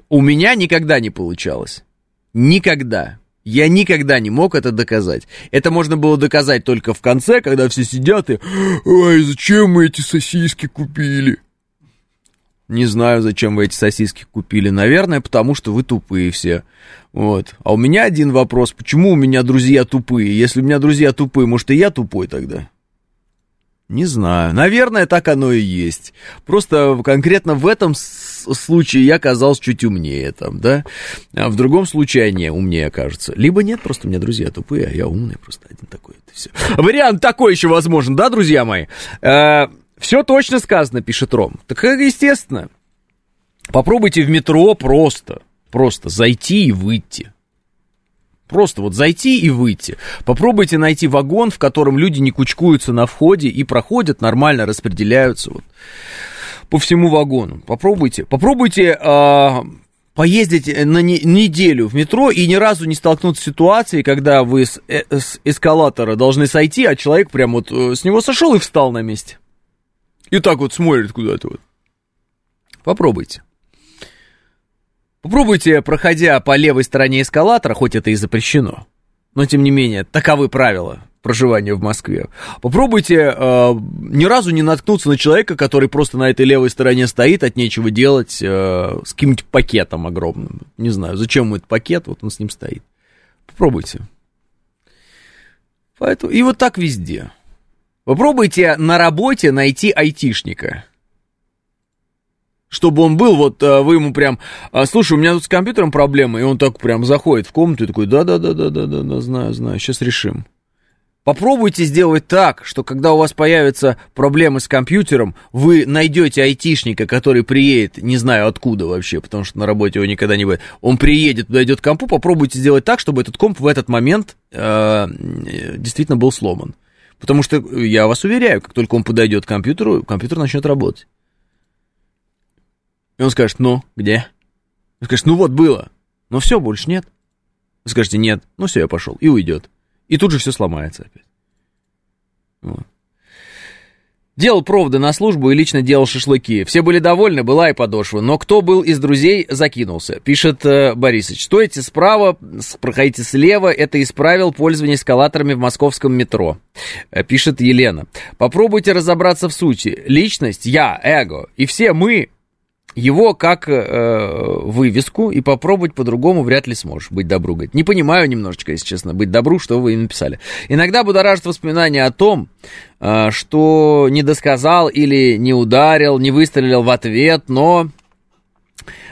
У меня никогда не получалось. Никогда. Я никогда не мог это доказать. Это можно было доказать только в конце, когда все сидят и... Ой, зачем мы эти сосиски купили? Не знаю, зачем вы эти сосиски купили. Наверное, потому что вы тупые все. Вот. А у меня один вопрос. Почему у меня друзья тупые? Если у меня друзья тупые, может, и я тупой тогда? Не знаю. Наверное, так оно и есть. Просто конкретно в этом случае я казался чуть умнее там, да? А в другом случае они умнее окажутся. Либо нет, просто у меня друзья тупые, а я умный просто один такой. Это все. Вариант такой еще возможен, да, друзья мои? Э, все точно сказано, пишет Ром. Так, естественно. Попробуйте в метро просто, просто зайти и выйти. Просто вот зайти и выйти. Попробуйте найти вагон, в котором люди не кучкуются на входе и проходят, нормально распределяются вот по всему вагону. Попробуйте. Попробуйте э, поездить на не, неделю в метро и ни разу не столкнуться с ситуацией, когда вы с, э, с эскалатора должны сойти, а человек прям вот э, с него сошел и встал на месте. И так вот смотрит куда-то вот. Попробуйте. Попробуйте, проходя по левой стороне эскалатора, хоть это и запрещено, но тем не менее, таковы правила проживания в Москве. Попробуйте э, ни разу не наткнуться на человека, который просто на этой левой стороне стоит, от нечего делать, э, с каким-нибудь пакетом огромным. Не знаю, зачем ему этот пакет, вот он с ним стоит. Попробуйте. Поэтому, и вот так везде. Попробуйте на работе найти айтишника чтобы он был, вот э, вы ему прям, «А, слушай, у меня тут с компьютером проблемы, и он так прям заходит в комнату и такой, да-да-да-да-да-да, знаю, знаю, сейчас решим. Попробуйте сделать так, что когда у вас появятся проблемы с компьютером, вы найдете айтишника, который приедет, не знаю откуда вообще, потому что на работе его никогда не будет. Он приедет, подойдет к компу, попробуйте сделать так, чтобы этот комп в этот момент э, действительно был сломан. Потому что, я вас уверяю, как только он подойдет к компьютеру, компьютер начнет работать. И он скажет, ну, где? Он скажет, ну вот было. Но все, больше нет. Вы скажете, нет, ну все, я пошел. И уйдет. И тут же все сломается опять. Вот. Делал проводы на службу и лично делал шашлыки. Все были довольны, была и подошва. Но кто был из друзей, закинулся. Пишет э, Борисович. Стойте справа, проходите слева. Это исправил пользование эскалаторами в московском метро. Э, пишет Елена. Попробуйте разобраться в сути. Личность, я, эго. И все мы его как э, вывеску и попробовать по-другому вряд ли сможешь быть добру. Говорит, не понимаю немножечко, если честно, быть добру, что вы написали. Иногда будоражит воспоминания о том, э, что не досказал или не ударил, не выстрелил в ответ, но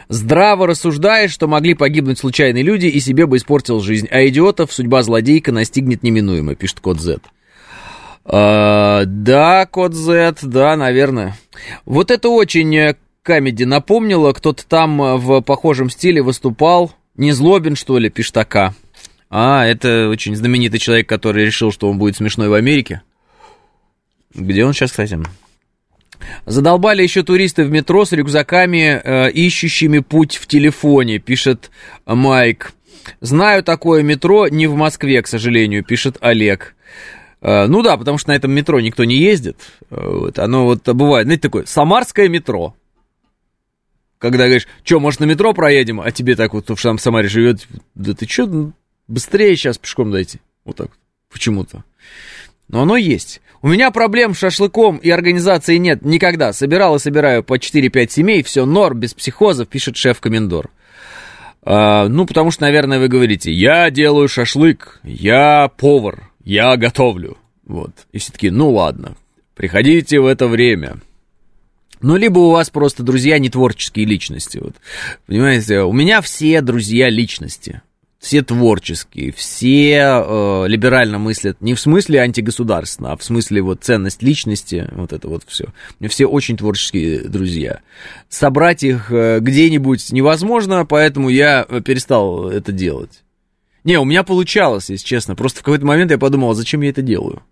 здраво рассуждаешь, что могли погибнуть случайные люди и себе бы испортил жизнь, а идиотов судьба злодейка настигнет неминуемо, пишет код Z. Uh, да, код Z, да, наверное. Вот это очень э, Камеди напомнила, кто-то там э, в похожем стиле выступал. Не Злобин, что ли, Пиштака? А, это очень знаменитый человек, который решил, что он будет смешной в Америке. Где он сейчас, кстати? Задолбали еще туристы в метро с рюкзаками, э, ищущими путь в телефоне, пишет Майк. Знаю такое метро, не в Москве, к сожалению, пишет Олег. Э, ну да, потому что на этом метро никто не ездит. Вот, оно вот бывает, знаете, такое самарское метро когда говоришь, что, может, на метро проедем, а тебе так вот, кто в Самаре живет, да ты что, быстрее сейчас пешком дойти. Вот так вот, почему-то. Но оно есть. У меня проблем с шашлыком и организацией нет никогда. Собирал и собираю по 4-5 семей, все норм, без психозов, пишет шеф-комендор. А, ну, потому что, наверное, вы говорите, я делаю шашлык, я повар, я готовлю. Вот. И все таки ну ладно, приходите в это время. Ну, либо у вас просто друзья не творческие личности. Вот. Понимаете, у меня все друзья личности все творческие, все э, либерально мыслят не в смысле антигосударственно, а в смысле вот ценность личности, вот это вот все. Все очень творческие друзья. Собрать их э, где-нибудь невозможно, поэтому я перестал это делать. Не, у меня получалось, если честно. Просто в какой-то момент я подумал, а зачем я это делаю?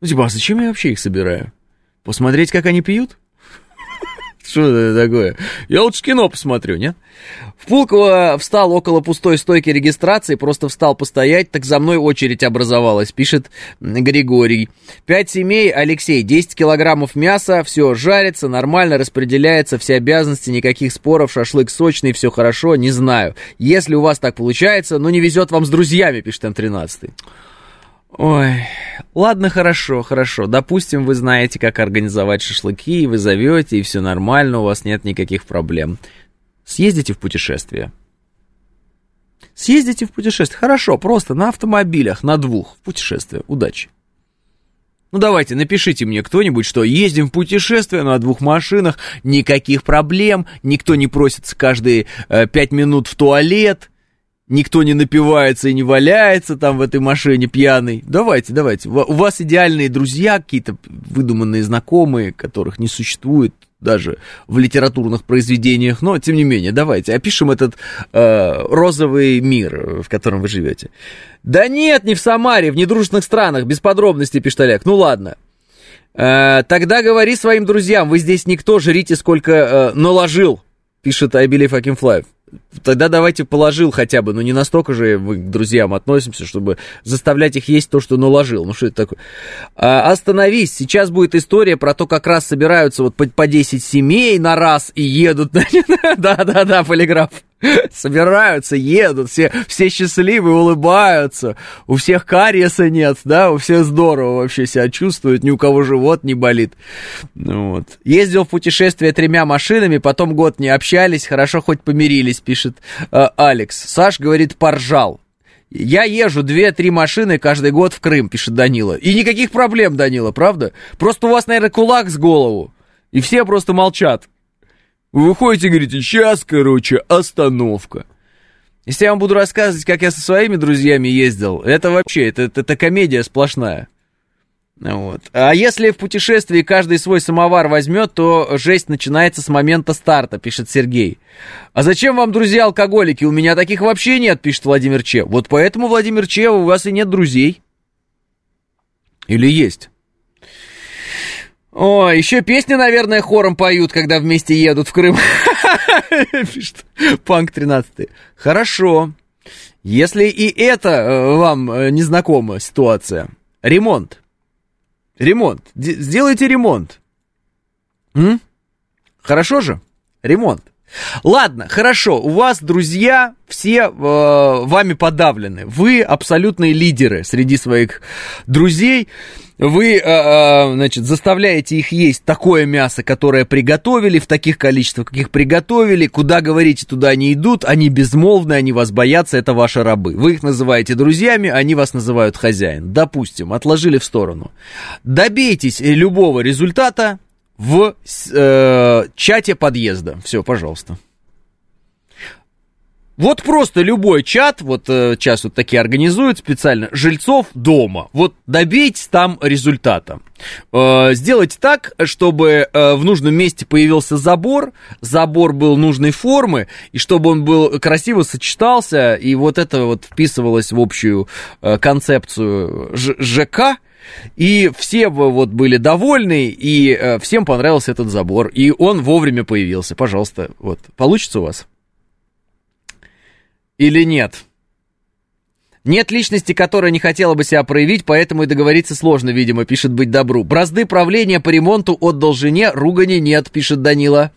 Ну, типа, а зачем я вообще их собираю? Посмотреть, как они пьют? Что это такое? Я лучше кино посмотрю, нет? В Пулково встал около пустой стойки регистрации, просто встал постоять, так за мной очередь образовалась, пишет Григорий. Пять семей, Алексей, 10 килограммов мяса, все жарится, нормально распределяется, все обязанности, никаких споров, шашлык сочный, все хорошо, не знаю. Если у вас так получается, ну не везет вам с друзьями, пишет М13. Ой, ладно, хорошо, хорошо. Допустим, вы знаете, как организовать шашлыки, и вы зовете, и все нормально, у вас нет никаких проблем. Съездите в путешествие. Съездите в путешествие. Хорошо, просто на автомобилях, на двух, в путешествие. Удачи. Ну давайте, напишите мне кто-нибудь, что ездим в путешествие на двух машинах, никаких проблем, никто не просится каждые э, пять минут в туалет, никто не напивается и не валяется там в этой машине пьяный. Давайте, давайте. У вас идеальные друзья, какие-то выдуманные знакомые, которых не существует даже в литературных произведениях, но тем не менее, давайте опишем этот э, розовый мир, в котором вы живете. Да нет, не в Самаре, в недружественных странах, без подробностей, пишет Олег. Ну ладно. Э, тогда говори своим друзьям, вы здесь никто, жрите сколько э, наложил, пишет Can Fly. Тогда давайте положил хотя бы, ну не настолько же мы к друзьям относимся, чтобы заставлять их есть то, что наложил. Ну что это такое? А, остановись, сейчас будет история про то, как раз собираются вот по, по 10 семей на раз и едут. (laughs) Да-да-да, полиграф. собираются, едут, все, все счастливы, улыбаются, у всех кариеса нет, да, у всех здорово вообще себя чувствуют, ни у кого живот не болит. Ну, вот. Ездил в путешествие тремя машинами, потом год не общались, хорошо хоть помирились, пишет э, Алекс. Саш говорит, поржал. Я езжу две-три машины каждый год в Крым, пишет Данила. И никаких проблем, Данила, правда? Просто у вас, наверное, кулак с голову. И все просто молчат. Вы выходите и говорите, сейчас, короче, остановка. Если я вам буду рассказывать, как я со своими друзьями ездил, это вообще, это, это, это комедия сплошная. Вот. А если в путешествии каждый свой самовар возьмет, то жесть начинается с момента старта, пишет Сергей. А зачем вам друзья-алкоголики? У меня таких вообще нет, пишет Владимир Че. Вот поэтому, Владимир Че, у вас и нет друзей. Или есть? О, еще песни, наверное, хором поют, когда вместе едут в Крым. (laughs) Пишет Панк 13. Хорошо. Если и это э, вам э, незнакома ситуация. Ремонт. Ремонт. Сделайте ремонт. М? Хорошо же? Ремонт. Ладно, хорошо, у вас друзья все э, вами подавлены. Вы абсолютные лидеры среди своих друзей. Вы, э, э, значит, заставляете их есть такое мясо, которое приготовили, в таких количествах, каких приготовили. Куда говорите, туда они идут. Они безмолвны, они вас боятся, это ваши рабы. Вы их называете друзьями, они вас называют хозяин. Допустим, отложили в сторону. Добейтесь любого результата, в э, чате подъезда. Все, пожалуйста. Вот просто любой чат, вот э, сейчас вот такие организуют специально, жильцов дома. Вот добейтесь там результата. Э, сделайте так, чтобы э, в нужном месте появился забор, забор был нужной формы, и чтобы он был красиво сочетался, и вот это вот вписывалось в общую концепцию ЖК, и все вот были довольны, и всем понравился этот забор. И он вовремя появился. Пожалуйста, вот. Получится у вас? Или нет? Нет личности, которая не хотела бы себя проявить, поэтому и договориться сложно, видимо, пишет быть добру. Бразды правления по ремонту отдал жене, ругани нет, пишет Данила.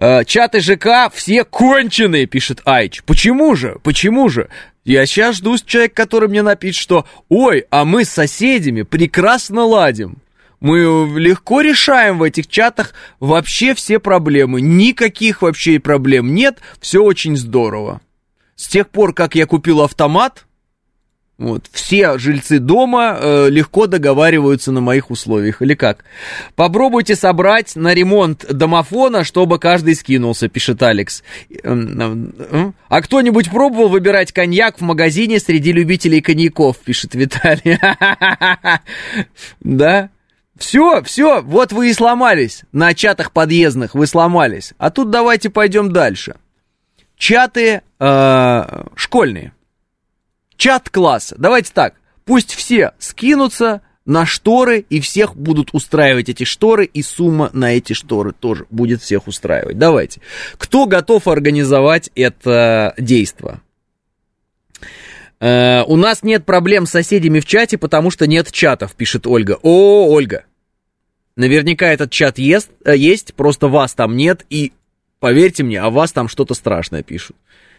Э, чаты ЖК все конченые, пишет Айч. Почему же? Почему же? Я сейчас жду человека, который мне напишет, что «Ой, а мы с соседями прекрасно ладим». Мы легко решаем в этих чатах вообще все проблемы. Никаких вообще проблем нет. Все очень здорово. С тех пор, как я купил автомат, вот, все жильцы дома э, легко договариваются на моих условиях, или как? Попробуйте собрать на ремонт домофона, чтобы каждый скинулся, пишет Алекс. Эм, э, а кто-нибудь пробовал выбирать коньяк в магазине среди любителей коньяков, пишет Виталий. (laughs) Да? Все, все, вот вы и сломались. На чатах подъездных вы сломались. А тут давайте пойдем дальше. Чаты э, школьные. Чат класса. Давайте так. Пусть все скинутся на шторы, и всех будут устраивать эти шторы, и сумма на эти шторы тоже будет всех устраивать. Давайте. Кто готов организовать это действо? Э, у нас нет проблем с соседями в чате, потому что нет чатов, пишет Ольга. О, Ольга. Наверняка этот чат есть, э, есть, просто вас там нет, и поверьте мне, о вас там что-то страшное пишут.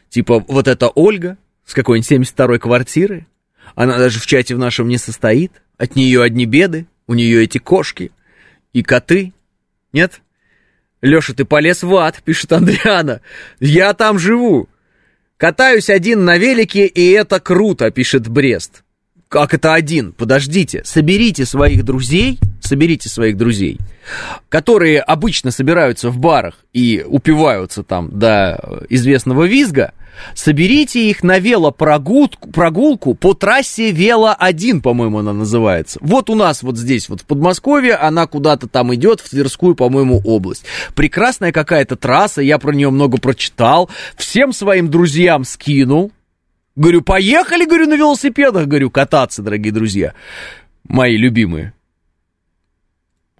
Типа, вот это Ольга, с какой-нибудь 72-й квартиры. Она даже в чате в нашем не состоит. От нее одни беды. У нее эти кошки и коты. Нет? Леша, ты полез в ад, пишет Андриана. Я там живу. Катаюсь один на велике, и это круто, пишет Брест. Как это один? Подождите, соберите своих друзей, соберите своих друзей, которые обычно собираются в барах и упиваются там до известного визга, Соберите их на велопрогулку прогулку по трассе Вело-1, по-моему, она называется. Вот у нас вот здесь, вот в Подмосковье, она куда-то там идет, в Тверскую, по-моему, область. Прекрасная какая-то трасса, я про нее много прочитал. Всем своим друзьям скинул. Говорю, поехали, говорю, на велосипедах, говорю, кататься, дорогие друзья. Мои любимые.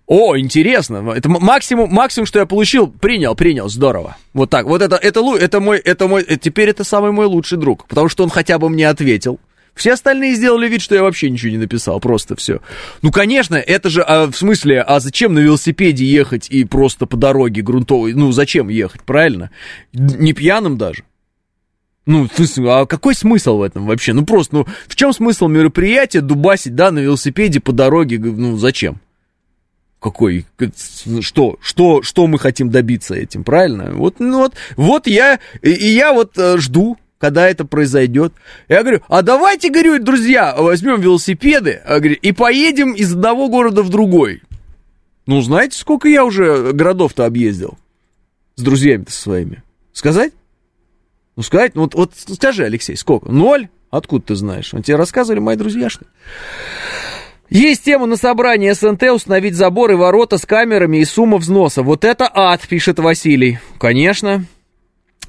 О, интересно. Это максимум, максимум, что я получил. Принял, принял, здорово. Вот так. Вот это, это, это мой, это мой, теперь это самый мой лучший друг, потому что он хотя бы мне ответил. Все остальные сделали вид, что я вообще ничего не написал, просто все. Ну, конечно, это же, а, в смысле, а зачем на велосипеде ехать и просто по дороге грунтовой? Ну, зачем ехать, правильно? Не пьяным даже. Ну, а какой смысл в этом вообще? Ну, просто, ну, в чем смысл мероприятия дубасить, да, на велосипеде по дороге, ну, зачем? Какой, что, что, что мы хотим добиться этим, правильно? Вот, ну вот, вот я, и, и я вот э, жду, когда это произойдет. Я говорю, а давайте, говорю, друзья, возьмем велосипеды а, говорю, и поедем из одного города в другой. Ну, знаете, сколько я уже городов-то объездил с друзьями-то своими? Сказать? Ну, сказать, ну, вот, вот скажи, Алексей, сколько? Ноль? Откуда ты знаешь? Тебе рассказывали мои друзья, что ли? Есть тема на собрании СНТ установить заборы, ворота с камерами и сумма взноса. Вот это ад, пишет Василий. Конечно.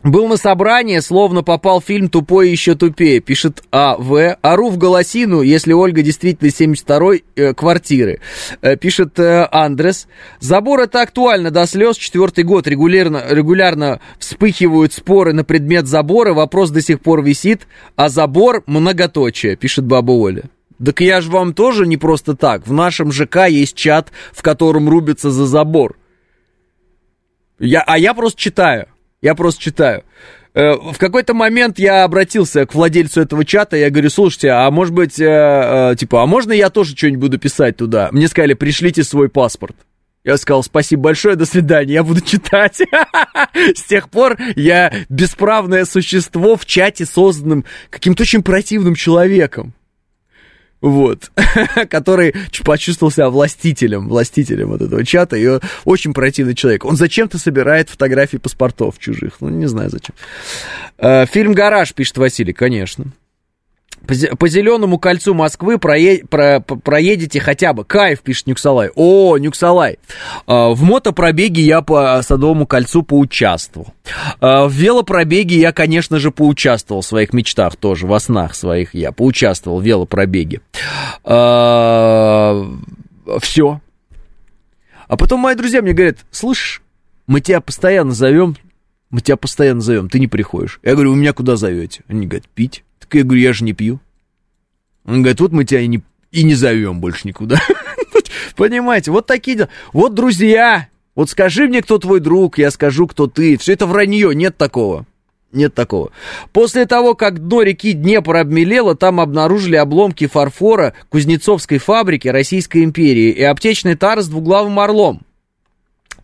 Был на собрании, словно попал фильм «Тупой еще тупее», пишет А.В. Ору в голосину, если Ольга действительно 72-й э, квартиры, э, пишет э, Андрес. Забор это актуально до слез, четвертый год регулярно, регулярно вспыхивают споры на предмет забора, вопрос до сих пор висит, а забор многоточие, пишет баба Оля. Так я же вам тоже не просто так. В нашем ЖК есть чат, в котором рубится за забор. Я, а я просто читаю. Я просто читаю. Э, в какой-то момент я обратился к владельцу этого чата, я говорю, слушайте, а может быть, э, э, типа, а можно я тоже что-нибудь буду писать туда? Мне сказали, пришлите свой паспорт. Я сказал, спасибо большое, до свидания, я буду читать. (laughs) С тех пор я бесправное существо в чате, созданным каким-то очень противным человеком вот, (laughs) который почувствовал себя властителем, властителем вот этого чата, и очень противный человек. Он зачем-то собирает фотографии паспортов чужих, ну, не знаю зачем. Э, фильм «Гараж», пишет Василий, конечно. По зеленому кольцу Москвы прое, про, проедете хотя бы. Кайф, пишет Нюксалай. О, Нюксалай. А, в мотопробеге я по Садовому кольцу поучаствовал. А, в велопробеге я, конечно же, поучаствовал в своих мечтах тоже, во снах своих я поучаствовал в велопробеге. А, Все. А потом мои друзья мне говорят, слышишь, мы тебя постоянно зовем, мы тебя постоянно зовем, ты не приходишь. Я говорю, вы меня куда зовете? Они говорят, пить. Так я говорю, я же не пью. Он говорит, вот мы тебя и не, и не зовем больше никуда. (laughs) Понимаете, вот такие дела. Вот друзья, Вот скажи мне, кто твой друг, я скажу, кто ты. Все это вранье, нет такого. Нет такого. После того, как дно реки Днепр обмелело, там обнаружили обломки фарфора Кузнецовской фабрики Российской империи и аптечный тар с двуглавым орлом.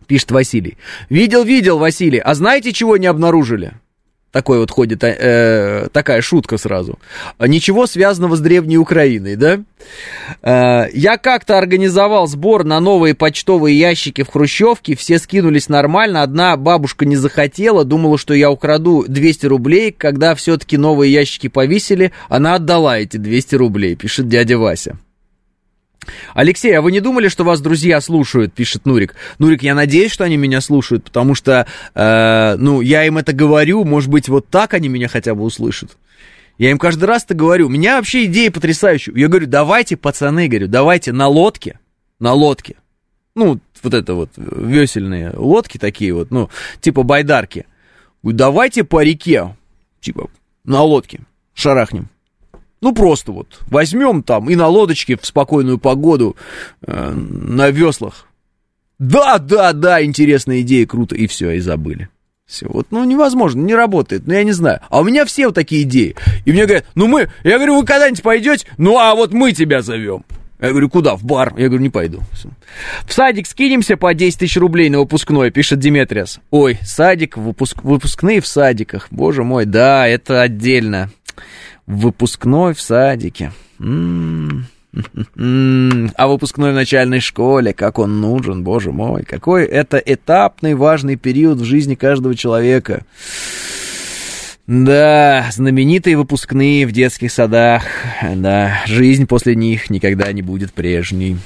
Пишет Василий. Видел, видел, Василий. А знаете, чего не обнаружили? Такой вот ходит э, такая шутка сразу. Ничего связанного с древней Украиной, да? Э, я как-то организовал сбор на новые почтовые ящики в Хрущевке, все скинулись нормально, одна бабушка не захотела, думала, что я украду 200 рублей, когда все-таки новые ящики повесили, она отдала эти 200 рублей, пишет дядя Вася. Алексей, а вы не думали, что вас друзья слушают, пишет Нурик. Нурик, я надеюсь, что они меня слушают, потому что, э, ну, я им это говорю, может быть, вот так они меня хотя бы услышат. Я им каждый раз это говорю. У меня вообще идея потрясающая. Я говорю, давайте, пацаны, говорю, давайте на лодке, на лодке. Ну, вот это вот весельные лодки такие вот, ну, типа байдарки. Давайте по реке, типа, на лодке шарахнем. Ну, просто вот возьмем там и на лодочке в спокойную погоду э, на веслах. Да, да, да, интересная идея, круто, и все, и забыли. Все, вот, ну, невозможно, не работает, ну, я не знаю. А у меня все вот такие идеи. И мне говорят, ну, мы, я говорю, вы когда-нибудь пойдете? Ну, а вот мы тебя зовем. Я говорю, куда? В бар. Я говорю, не пойду. В садик скинемся по 10 тысяч рублей на выпускной, пишет Диметриас. Ой, садик, выпуск, выпускные в садиках. Боже мой, да, это отдельно выпускной в садике. М-м-м. А выпускной в начальной школе, как он нужен, боже мой, какой это этапный важный период в жизни каждого человека. Да, знаменитые выпускные в детских садах, да, жизнь после них никогда не будет прежней.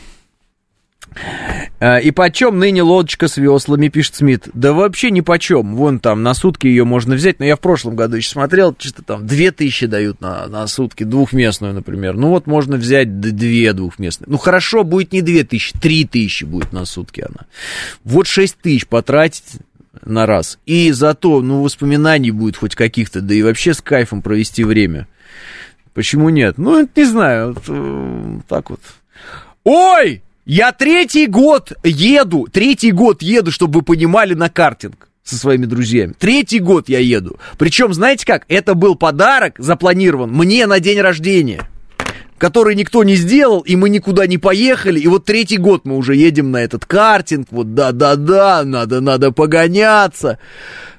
А, и почем ныне лодочка с веслами, пишет Смит? Да вообще ни почем. Вон там на сутки ее можно взять. Но я в прошлом году еще смотрел, что там две тысячи дают на, на сутки, двухместную, например. Ну вот можно взять две двухместные. Ну хорошо, будет не две тысячи, три тысячи будет на сутки она. Вот шесть тысяч потратить на раз. И зато, ну, воспоминаний будет хоть каких-то, да и вообще с кайфом провести время. Почему нет? Ну, не знаю, вот, э, так вот. Ой! Я третий год еду, третий год еду, чтобы вы понимали, на картинг со своими друзьями. Третий год я еду. Причем, знаете как, это был подарок запланирован мне на день рождения который никто не сделал, и мы никуда не поехали, и вот третий год мы уже едем на этот картинг, вот да-да-да, надо, надо погоняться.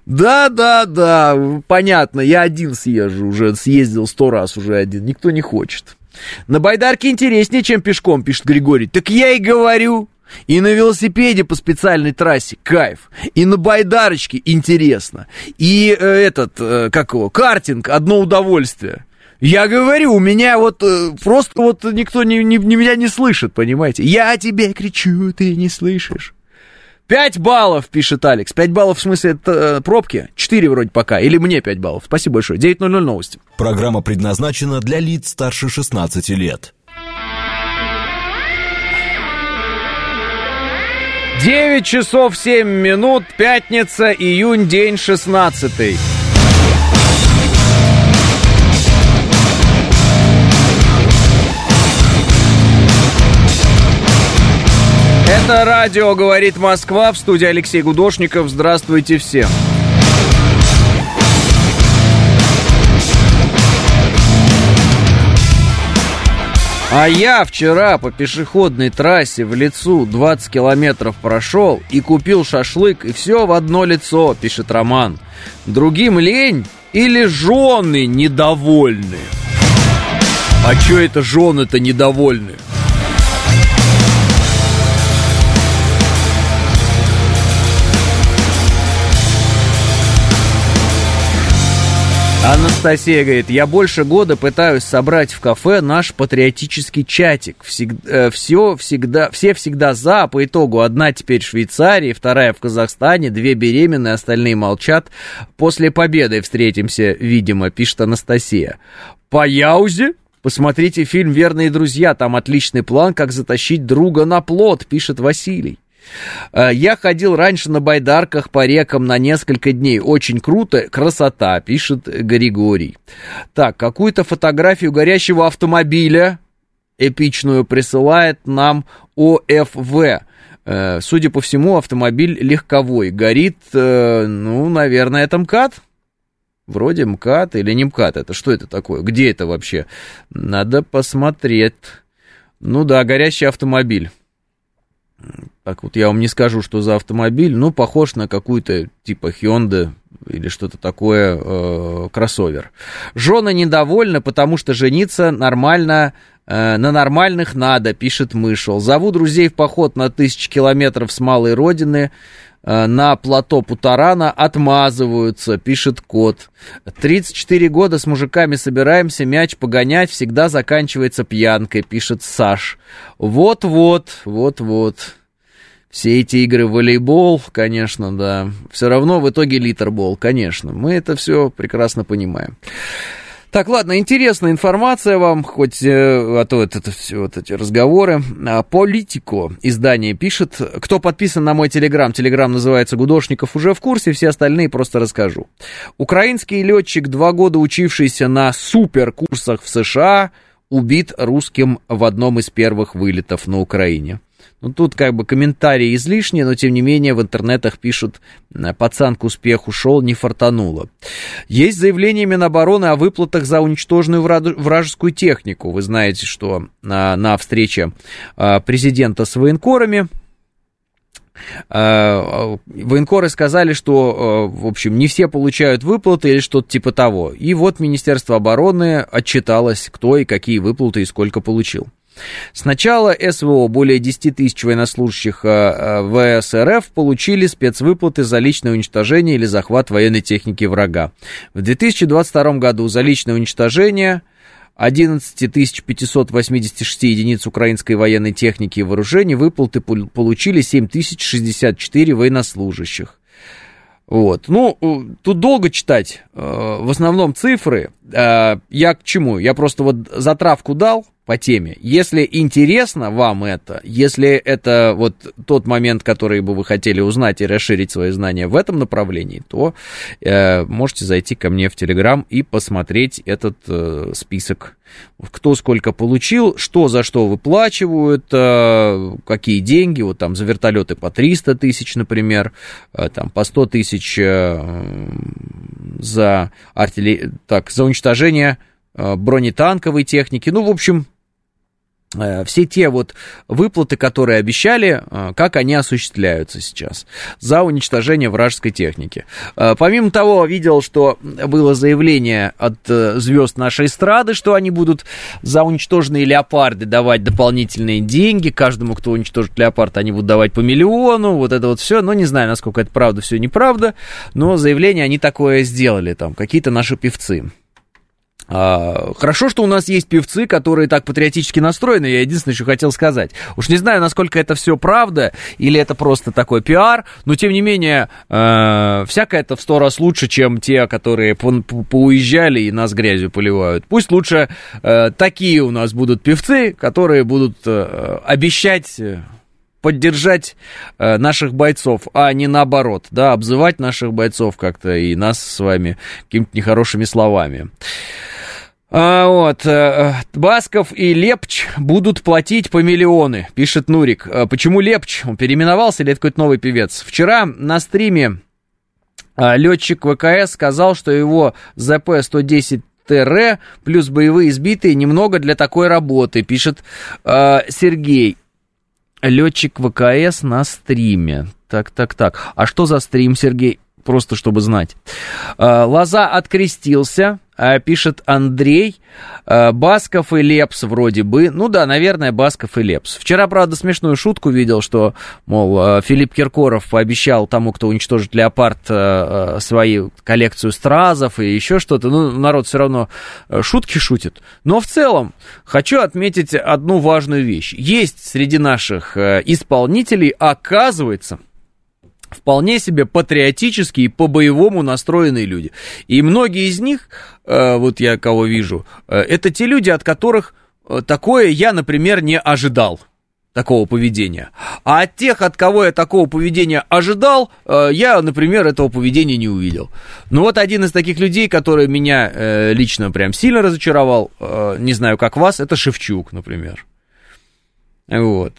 Да-да-да, понятно, я один съезжу уже, съездил сто раз уже один, никто не хочет. На байдарке интереснее, чем пешком, пишет Григорий. Так я и говорю. И на велосипеде по специальной трассе кайф. И на байдарочке интересно. И э, этот, э, как его, картинг, одно удовольствие. Я говорю, у меня вот э, просто вот никто не, не, не, меня не слышит, понимаете? Я тебе кричу, ты не слышишь. 5 баллов, пишет Алекс. 5 баллов в смысле это, э, пробки? 4 вроде пока. Или мне 5 баллов. Спасибо большое. 9.00 новости. Программа предназначена для лиц старше 16 лет. 9 часов 7 минут, пятница, июнь, день 16. Это радио «Говорит Москва» в студии Алексей Гудошников. Здравствуйте всем. А я вчера по пешеходной трассе в лицу 20 километров прошел и купил шашлык, и все в одно лицо, пишет Роман. Другим лень или жены недовольны? А чё это жены-то недовольны? Анастасия говорит, я больше года пытаюсь собрать в кафе наш патриотический чатик. Всег, э, все всегда, все всегда за, по итогу одна теперь в Швейцарии, вторая в Казахстане, две беременные, остальные молчат. После победы встретимся, видимо, пишет Анастасия. По Яузе? Посмотрите фильм «Верные друзья», там отличный план, как затащить друга на плод, пишет Василий. Э, я ходил раньше на байдарках по рекам на несколько дней. Очень круто, красота, пишет Григорий. Так, какую-то фотографию горящего автомобиля эпичную присылает нам ОФВ. Э, судя по всему, автомобиль легковой. Горит, э, ну, наверное, это МКАД? Вроде МКАД или не МКАД. Это что это такое? Где это вообще? Надо посмотреть. Ну да, горящий автомобиль. Так вот, я вам не скажу, что за автомобиль. Ну, похож на какую-то типа Hyundai или что-то такое, э, кроссовер. Жена недовольна, потому что жениться нормально, э, на нормальных надо, пишет Мышел. Зову друзей в поход на тысячи километров с малой родины. Э, на плато Путарана отмазываются, пишет кот. 34 года с мужиками собираемся мяч погонять, всегда заканчивается пьянкой, пишет Саш. Вот-вот, вот-вот. Все эти игры в волейбол, конечно, да. Все равно в итоге литербол, конечно. Мы это все прекрасно понимаем. Так, ладно, интересная информация вам, хоть, э, а то это, это все вот эти разговоры. А, Политико издание пишет. Кто подписан на мой телеграм, телеграм называется Гудошников, уже в курсе, все остальные просто расскажу. Украинский летчик, два года учившийся на суперкурсах в США, убит русским в одном из первых вылетов на Украине. Ну, тут как бы комментарии излишние, но тем не менее в интернетах пишут, э, пацан к успеху шел, не фартануло. Есть заявление Минобороны о выплатах за уничтоженную вражескую технику. Вы знаете, что на, на встрече э, президента с военкорами э, Военкоры сказали, что, в общем, не все получают выплаты или что-то типа того. И вот Министерство обороны отчиталось, кто и какие выплаты и сколько получил. Сначала СВО более 10 тысяч военнослужащих э, э, ВСРФ получили спецвыплаты за личное уничтожение или захват военной техники врага. В 2022 году за личное уничтожение 11 586 единиц украинской военной техники и вооружений выплаты получили 7064 военнослужащих. Вот. Ну, тут долго читать. Э, в основном цифры. Я к чему? Я просто вот затравку дал, по теме. Если интересно вам это, если это вот тот момент, который бы вы хотели узнать и расширить свои знания в этом направлении, то э, можете зайти ко мне в Телеграм и посмотреть этот э, список. Кто сколько получил, что за что выплачивают, э, какие деньги, вот там за вертолеты по 300 тысяч, например, э, там по 100 тысяч э, за, артиллер... так, за уничтожение э, бронетанковой техники. Ну, в общем, все те вот выплаты, которые обещали, э, как они осуществляются сейчас за уничтожение вражеской техники. Э, помимо того, видел, что было заявление от звезд нашей эстрады, что они будут за уничтоженные леопарды давать дополнительные деньги. Каждому, кто уничтожит леопард, они будут давать по миллиону. Вот это вот все. Но не знаю, насколько это правда, все неправда. Но заявление они такое сделали, там, какие-то наши певцы. А, хорошо, что у нас есть певцы, которые так патриотически настроены, я единственное еще хотел сказать. Уж не знаю, насколько это все правда, или это просто такой пиар, но тем не менее, э, всякое это в сто раз лучше, чем те, которые по поуезжали и нас грязью поливают. Пусть лучше э, такие у нас будут певцы, которые будут э, обещать поддержать э, наших бойцов, а не наоборот, да, обзывать наших бойцов как-то и нас с вами какими-то нехорошими словами. А, вот, э, Басков и Лепч будут платить по миллионы, пишет Нурик. А почему Лепч? Он переименовался или это какой-то новый певец? Вчера на стриме а, летчик ВКС сказал, что его ЗП-110 ТР плюс боевые сбитые немного для такой работы, пишет э, Сергей. Летчик ВКС на стриме. Так, так, так. А что за стрим, Сергей? Просто чтобы знать. Э, Лоза открестился, пишет Андрей. А, Басков и Лепс вроде бы. Ну да, наверное, Басков и Лепс. Вчера, правда, смешную шутку видел, что, мол, а, Филипп Киркоров пообещал тому, кто уничтожит леопард, свою коллекцию стразов и еще что-то. Ну, народ все равно шутки шутит. Но в целом хочу отметить одну важную вещь. Есть среди наших исполнителей, оказывается, вполне себе патриотические и по-боевому настроенные люди. И многие из них, вот я кого вижу, э, это те люди, от которых э, такое я, например, не ожидал такого поведения. А от тех, от кого я такого поведения ожидал, я, например, этого поведения не увидел. Ну вот один из таких людей, который меня лично прям сильно разочаровал, не знаю, как вас, это Шевчук, например. Вот.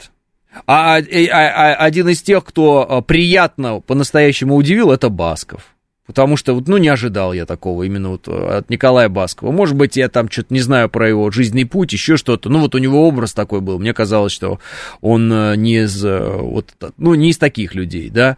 А, а, а, один из тех, кто приятно по-настоящему удивил, это Басков. Потому что, вот, ну, не ожидал я такого именно вот от Николая Баскова. Может быть, я там что-то не знаю про его жизненный путь, еще что-то. Ну, вот у него образ такой был. Мне казалось, что он не из, вот, ну, не из таких людей, да,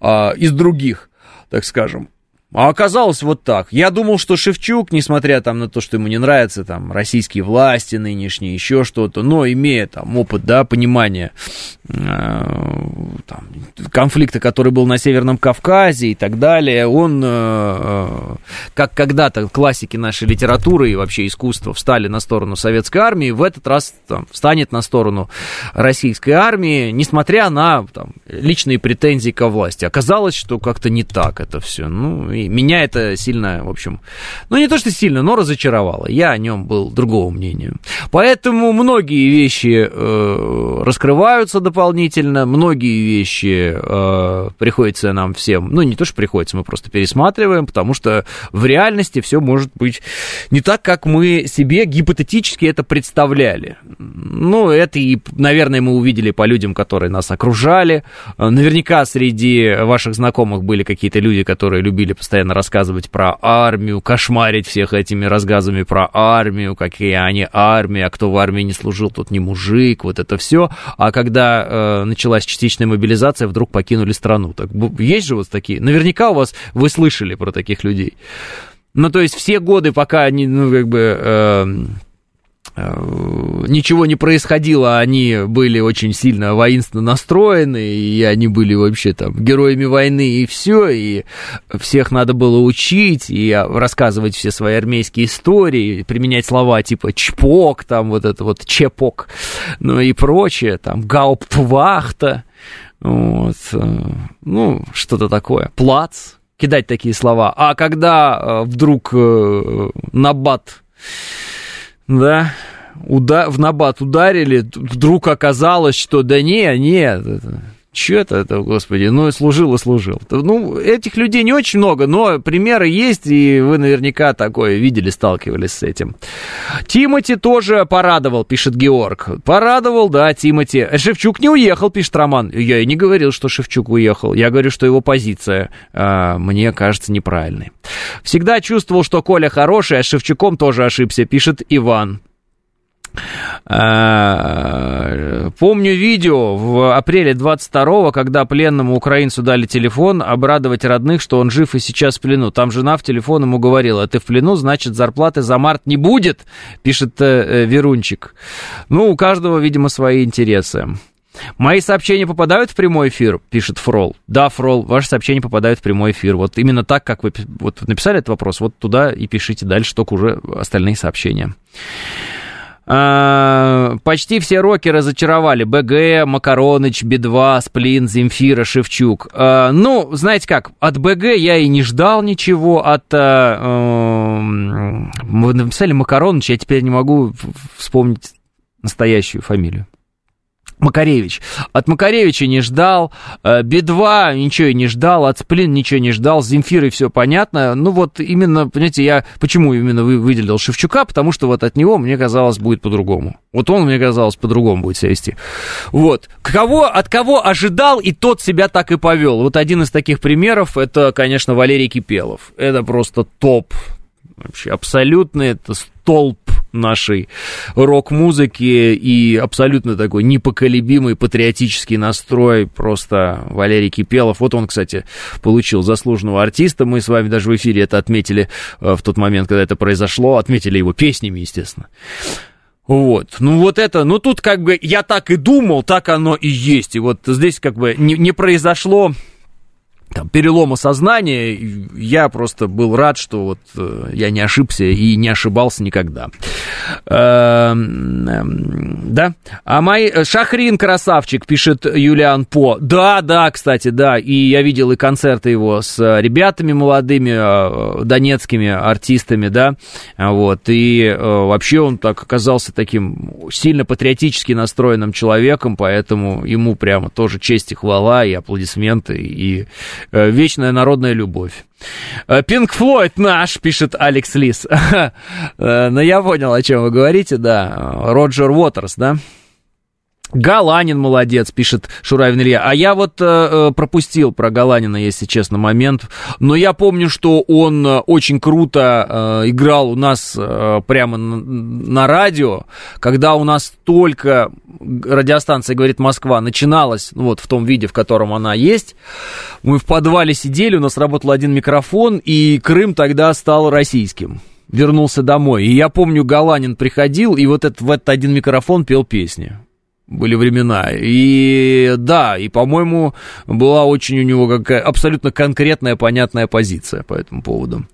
а из других, так скажем. А оказалось вот так. Я думал, что Шевчук, несмотря там на то, что ему не нравятся там российские власти нынешние, еще что-то, но имея там опыт, да, понимание э, там, конфликта, который был на Северном Кавказе и так далее, он, э, э, как когда-то классики нашей литературы и вообще искусства встали на сторону советской армии, в этот раз там, встанет на сторону российской армии, несмотря на там, личные претензии ко власти. Оказалось, что как-то не так это все. Ну, и меня это сильно, в общем, ну не то что сильно, но разочаровало. Я о нем был другого мнения. Поэтому многие вещи э, раскрываются дополнительно, многие вещи э, приходится нам всем, ну не то что приходится, мы просто пересматриваем, потому что в реальности все может быть не так, как мы себе гипотетически это представляли. Ну, это и, наверное, мы увидели по людям, которые нас окружали. Наверняка среди ваших знакомых были какие-то люди, которые любили постоянно постоянно рассказывать про армию, кошмарить всех этими рассказами про армию, какие они армия, а кто в армии не служил, тот не мужик, вот это все. А когда э, началась частичная мобилизация, вдруг покинули страну. Так, есть же вот такие? Наверняка у вас, вы слышали про таких людей. Ну, то есть все годы, пока они, ну, как бы... Э, ничего не происходило, они были очень сильно воинственно настроены, и они были вообще там героями войны, и все, и всех надо было учить, и рассказывать все свои армейские истории, применять слова типа чпок, там вот это вот чепок, ну и прочее, там гауптвахта, вот, э, ну, что-то такое, плац, кидать такие слова. А когда э, вдруг набат да, уда- в набат ударили, вдруг оказалось, что да не, нет, что это, это, господи, ну, служил и служил. Ну, этих людей не очень много, но примеры есть, и вы наверняка такое видели, сталкивались с этим. Тимати тоже порадовал, пишет Георг. Порадовал, да, Тимати. Шевчук не уехал, пишет Роман. Я и не говорил, что Шевчук уехал. Я говорю, что его позиция, э, мне кажется, неправильной. Всегда чувствовал, что Коля хороший, а Шевчуком тоже ошибся, пишет Иван. Э, помню видео в апреле 22-го, когда пленному украинцу дали телефон, обрадовать родных, что он жив и сейчас в плену. Там жена в телефон ему говорила, ты в плену, значит, зарплаты за март не будет, пишет э, Верунчик. Ну, у каждого, видимо, свои интересы. Мои сообщения попадают в прямой эфир, пишет Фрол. Да, Фрол, ваши сообщения попадают в прямой эфир. Вот именно так, как вы вот написали этот вопрос, вот туда и пишите дальше только уже остальные сообщения. А, почти все роки разочаровали. БГ, Макароныч, Би-2, Сплин, Земфира, Шевчук. А, ну, знаете как, от БГ я и не ждал ничего, от... А, вы написали Макароныч, я теперь не могу вспомнить настоящую фамилию. Макаревич. От Макаревича не ждал, э, Би-2 ничего и не ждал, от Сплин ничего не ждал, Земфиры все понятно. Ну вот именно, понимаете, я почему именно выделил Шевчука, потому что вот от него, мне казалось, будет по-другому. Вот он, мне казалось, по-другому будет себя вести. Вот. Кого, от кого ожидал, и тот себя так и повел. Вот один из таких примеров, это, конечно, Валерий Кипелов. Это просто топ. Вообще абсолютно это столб нашей рок-музыки и абсолютно такой непоколебимый патриотический настрой просто Валерий Кипелов. Вот он, кстати, получил заслуженного артиста. Мы с вами даже в эфире это отметили э, в тот момент, когда это произошло. Отметили его песнями, естественно. Вот, ну вот это, ну тут как бы я так и думал, так оно и есть. И вот здесь как бы не, не произошло там, перелома сознания, я просто был рад, что вот э, я не ошибся и не ошибался никогда. Эм, эм, да? А мой э, Шахрин красавчик, пишет Юлиан По. Да, да, кстати, да. И я видел и концерты его с ребятами молодыми, э, донецкими артистами, да. Вот. И вообще он так оказался таким сильно патриотически настроенным человеком, поэтому ему прямо тоже честь и хвала, и аплодисменты, и вечная народная любовь. Пинк Флойд наш, пишет Алекс Лис. (laughs) Э, Но ну, я понял, о чем вы говорите, да. Роджер Уотерс, да? Галанин молодец, пишет Шуравин Илья. А я вот э, э, пропустил про Галанина, если честно, момент. Но я помню, что он э, очень круто э, играл у нас э, прямо на, на радио, когда у нас только радиостанция «Говорит Москва» начиналась, ну, вот в том виде, в котором она есть. Мы в подвале сидели, у нас работал один микрофон, и Крым тогда стал российским вернулся домой. И я помню, Галанин приходил, и вот этот, в этот один микрофон пел песни были времена. И да, и, по-моему, была очень у него какая абсолютно конкретная, понятная позиция по этому поводу.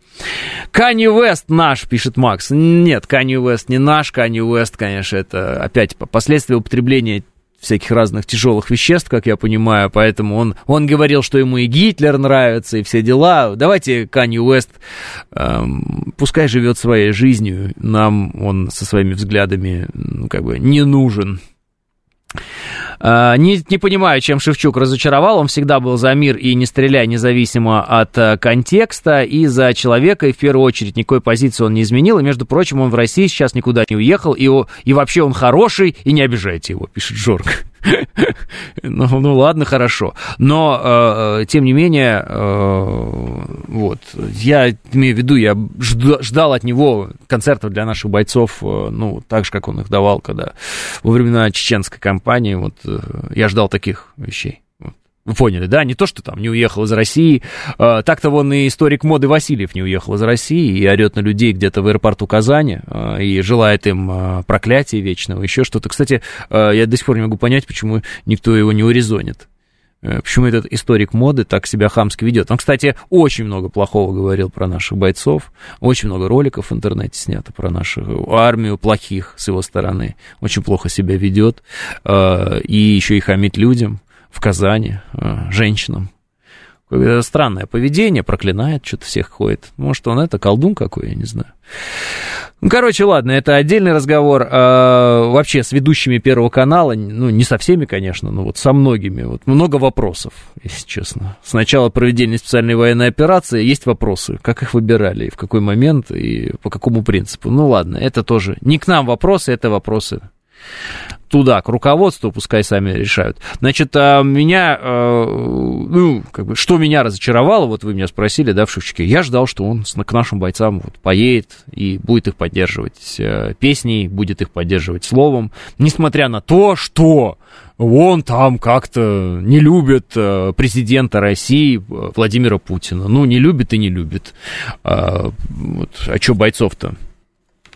Канни Вест наш, пишет Макс. Нет, Канни Вест не наш. Канни Вест, конечно, это опять последствия употребления всяких разных тяжелых веществ, как я понимаю, поэтому он, он говорил, что ему и Гитлер нравится, и все дела. Давайте Канни Уэст, эм, пускай живет своей жизнью, нам он со своими взглядами, ну, как бы, не нужен. А, не, не понимаю, чем Шевчук разочаровал. Он всегда был за мир и не стреляй, независимо от э, контекста, и за человека, и в первую очередь никакой позиции он не изменил. И, между прочим, он в России сейчас никуда не уехал, и, и вообще он хороший, и не обижайте его, пишет Жорк. (laughs) ну, ну ладно, хорошо. Но, э, э, тем не менее, э, вот, я имею в виду, я ждал от него концертов для наших бойцов, э, ну, так же, как он их давал, когда во времена чеченской кампании, вот, э, я ждал таких вещей. Вы поняли, да? Не то, что там не уехал из России. А, так-то вон и историк моды Васильев не уехал из России и орет на людей где-то в аэропорту Казани а, и желает им а, проклятия вечного, еще что-то. Кстати, я до сих пор не могу понять, почему никто его не урезонит. Э, почему этот историк моды так себя хамски ведет? Он, кстати, очень много плохого говорил про наших бойцов, очень много роликов в интернете снято про нашу армию плохих с его стороны, очень плохо себя ведет, и еще и хамит людям в Казани э, женщинам. Странное поведение, проклинает, что-то всех ходит. Может, он это колдун какой, я не знаю. Ну, короче, ладно, это отдельный разговор. А, вообще, с ведущими Первого канала, ну, не со всеми, конечно, но вот со многими. Вот много вопросов, если честно. С начала проведения специальной военной операции есть вопросы. Как их выбирали, и в какой момент, и по какому принципу. Ну, ладно, это тоже не к нам вопросы, это вопросы туда, к руководству, пускай сами решают. Значит, а, меня, а, ну, как бы, что меня разочаровало, вот вы меня спросили, да, в Шевчуке, я ждал, что он к нашим бойцам вот, поедет и будет их поддерживать э, песней, будет их поддерживать словом, несмотря на то, что он там как-то не любит э, президента России Владимира Путина. Ну, не любит и не любит. А, вот, а что бойцов-то?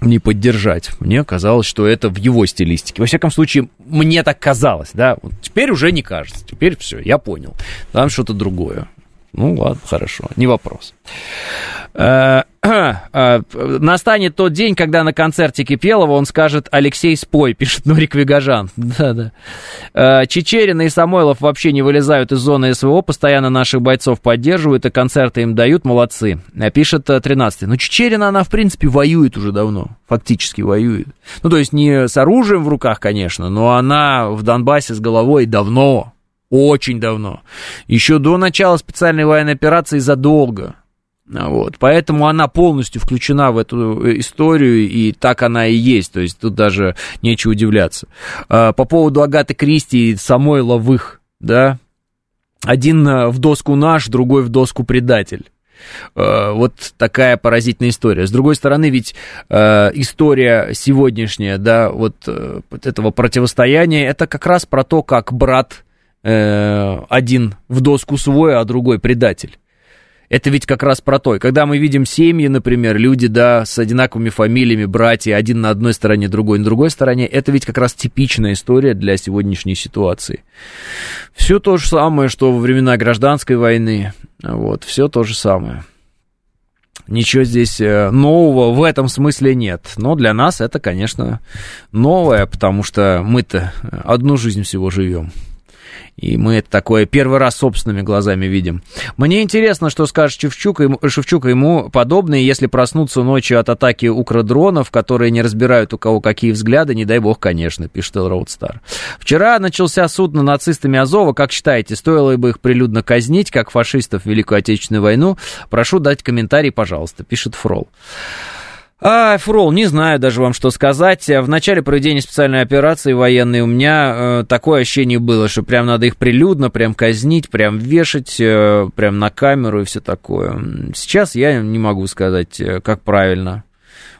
Не поддержать. Мне казалось, что это в его стилистике. Во всяком случае, мне так казалось, да. Вот теперь уже не кажется. Теперь все, я понял. Там что-то другое. Ну ладно, хорошо, не вопрос. Э, (clears throat) э, настанет тот день, когда на концерте Кипелова он скажет «Алексей, спой», (laughs) пишет Нурик Вигажан. Да-да. Э, Чечерина и Самойлов вообще не вылезают из зоны СВО, постоянно наших бойцов поддерживают и концерты им дают, молодцы. Пишет 13 Ну, Чечерина, она, в принципе, воюет уже давно, фактически воюет. Ну, то есть не с оружием в руках, конечно, но она в Донбассе с головой давно, очень давно. Еще до начала специальной военной операции задолго. Вот, поэтому она полностью включена в эту э, историю, и так она и есть, то есть тут даже нечего удивляться. А, по поводу Агаты Кристи и Самойловых, да, один э, в доску наш, другой в доску предатель. А, вот такая поразительная история. С другой стороны, ведь э, история сегодняшняя, да, вот, вот этого противостояния, это как раз про то, как брат э, один в доску свой, а другой предатель. Это ведь как раз про то. Когда мы видим семьи, например, люди, да, с одинаковыми фамилиями, братья, один на одной стороне, другой на другой стороне, это ведь как раз типичная история для сегодняшней ситуации. Все то же самое, что во времена гражданской войны. Вот, все то же самое. Ничего здесь э, нового в этом смысле нет. Но для нас это, конечно, новое, потому что мы-то одну жизнь всего живем. И мы это такое первый раз собственными глазами видим. Мне интересно, что скажет Шевчук, ему, Шевчук ему подобные, если проснуться ночью от атаки укродронов, которые не разбирают у кого какие взгляды, не дай бог, конечно, пишет Роудстар. Вчера начался суд над нацистами Азова. Как считаете, стоило бы их прилюдно казнить, как фашистов в Великую Отечественную войну? Прошу дать комментарий, пожалуйста, пишет Фрол. А, Фрол, не знаю даже вам, что сказать. В начале проведения специальной операции военной у меня э, такое ощущение было, что прям надо их прилюдно, прям казнить, прям вешать, э, прям на камеру и все такое. Сейчас я не могу сказать, э, как правильно.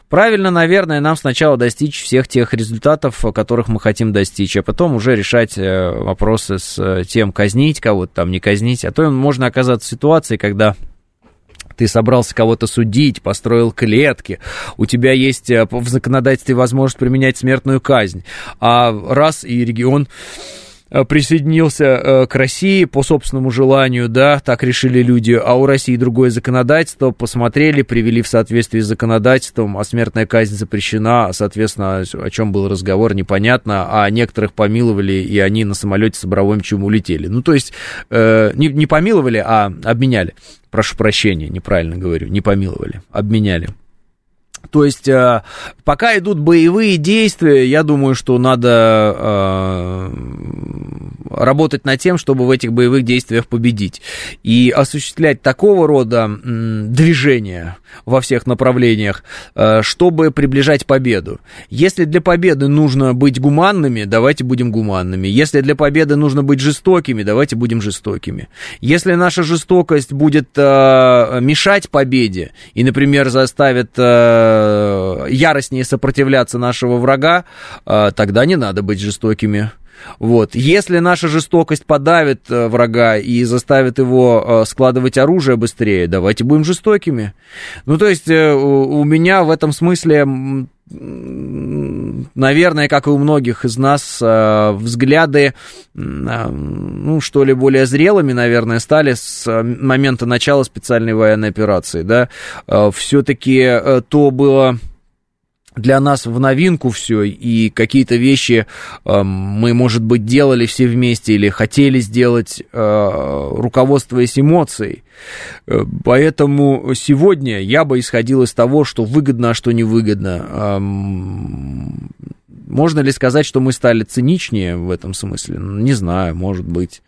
Правильно, наверное, нам сначала достичь всех тех результатов, которых мы хотим достичь, а потом уже решать э, вопросы с э, тем, казнить кого-то там, не казнить. А то можно оказаться в ситуации, когда ты собрался кого-то судить, построил клетки, у тебя есть э, в законодательстве возможность применять смертную казнь, а раз и регион присоединился э, к России по собственному желанию, да, так решили люди, а у России другое законодательство, посмотрели, привели в соответствии с законодательством, а смертная казнь запрещена, соответственно, о чем был разговор, непонятно, а некоторых помиловали, и они на самолете с Абрамовичем улетели. Ну, то есть, э, не, не помиловали, а обменяли. Прошу прощения, неправильно говорю, не помиловали, обменяли. То есть, э, пока идут боевые действия, я думаю, что надо э, работать над тем, чтобы в этих боевых действиях победить. И осуществлять такого рода движения во всех направлениях, э, чтобы приближать победу. Если для победы нужно быть гуманными, давайте будем гуманными. Если для победы нужно быть жестокими, давайте будем жестокими. Если наша жестокость будет мешать победе и, например, заставит Э, яростнее сопротивляться нашего врага, э, тогда не надо быть жестокими. Вот. Если наша жестокость подавит э, врага и заставит его складывать оружие быстрее, давайте будем жестокими. Ну, то есть у меня в этом смысле наверное, как и у многих из нас, взгляды, ну, что ли, более зрелыми, наверное, стали с момента начала специальной военной операции, да. Все-таки то было для нас в новинку все, и какие-то вещи э, мы, может быть, делали все вместе или хотели сделать, э, руководствуясь эмоцией. Э, поэтому сегодня я бы исходил из того, что выгодно, а что невыгодно. Э, можно ли сказать, что мы стали циничнее в этом смысле? Не знаю, может быть.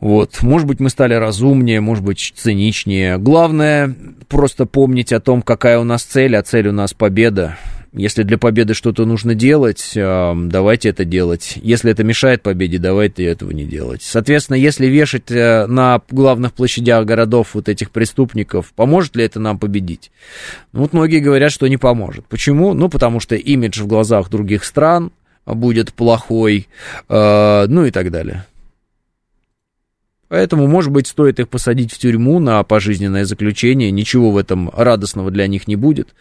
Вот, может быть, мы стали разумнее, может быть, циничнее. Главное просто помнить о том, какая у нас цель, а цель у нас победа. Если для победы что-то нужно делать, давайте это делать. Если это мешает победе, давайте этого не делать. Соответственно, если вешать э, на главных площадях городов вот этих преступников, поможет ли это нам победить? Ну, вот многие говорят, что не поможет. Почему? Ну, потому что имидж в глазах других стран будет плохой, э, ну и так далее. Поэтому, может быть, стоит их посадить в тюрьму на пожизненное заключение, ничего в этом радостного для них не будет.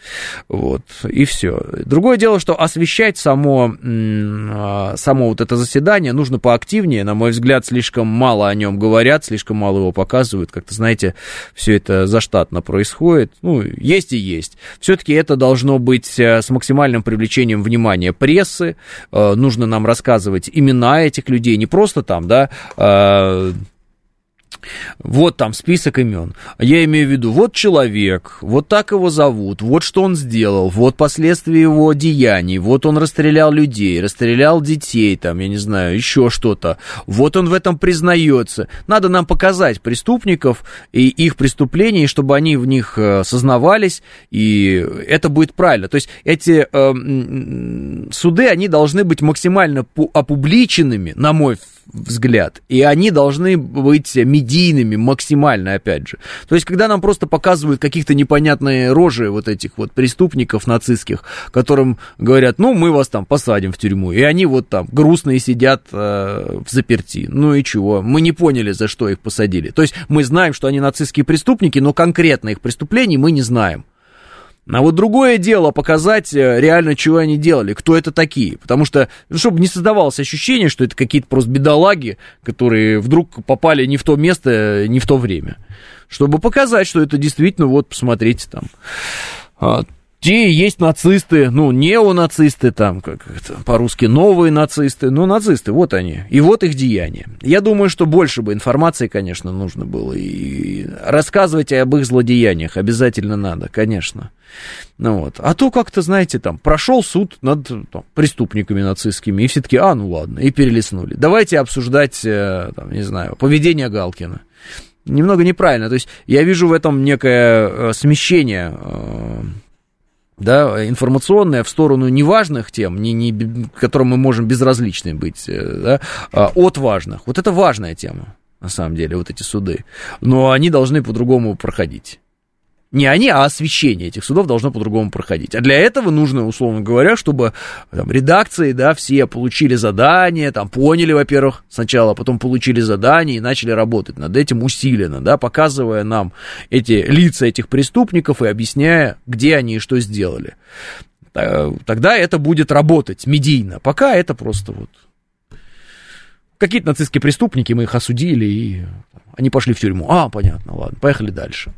Вот, и все. Другое дело, что освещать само, а, само вот это заседание нужно поактивнее. На мой взгляд, слишком мало о нем говорят, слишком мало его показывают. Как-то, знаете, все это заштатно происходит. Ну, есть и есть. Все-таки это должно быть э, с максимальным привлечением внимания прессы. Э, нужно нам рассказывать имена этих людей, не просто там, да, э, вот там список имен. Я имею в виду, вот человек, вот так его зовут, вот что он сделал, вот последствия его деяний, вот он расстрелял людей, расстрелял детей, там, я не знаю, еще что-то. Вот он в этом признается. Надо нам показать преступников и их преступления, чтобы они в них э, сознавались, и это будет правильно. То есть эти э, суды, они должны быть максимально опубличенными, на мой взгляд. И они должны быть медийными максимально, опять же. То есть, когда нам просто показывают каких-то непонятные рожи вот этих вот преступников нацистских, которым говорят, ну, мы вас там посадим в тюрьму. И они вот там грустные сидят э, в заперти. Ну и чего? Мы не поняли, за что их посадили. То есть, мы знаем, что они нацистские преступники, но конкретно их преступлений мы не знаем. А вот другое дело показать э, реально, чего они делали, кто это такие. Потому что, ну, чтобы не создавалось ощущение, что это какие-то просто бедолаги, которые вдруг попали не в то место, э, не в то время. Чтобы показать, что это действительно, вот, посмотрите там, те есть нацисты, ну, неонацисты там, как это по-русски, новые нацисты, ну, нацисты, вот они, и вот их деяния. Я думаю, что больше бы информации, конечно, нужно было, и рассказывать об их злодеяниях обязательно надо, конечно. Ну вот. А то как-то, знаете, там, прошел суд над там, преступниками нацистскими, и все таки а, ну ладно, и перелистнули. Давайте обсуждать, э, там, не знаю, поведение Галкина. Немного неправильно, то есть я вижу в этом некое э, смещение э, да, информационная в сторону неважных тем, не, не, которым мы можем безразличны быть, э, да, а от важных. Вот это важная тема, на самом деле, вот эти суды. Но они должны по-другому проходить. Не они, а освещение этих судов должно по-другому проходить. А для этого нужно, условно говоря, чтобы там, редакции, да, все получили задание, там, поняли, во-первых, сначала, а потом получили задание и начали работать над этим усиленно, да, показывая нам эти лица этих преступников и объясняя, где они и что сделали. Тогда это будет работать медийно. Пока это просто вот какие-то нацистские преступники, мы их осудили, и они пошли в тюрьму. А, понятно, ладно, поехали дальше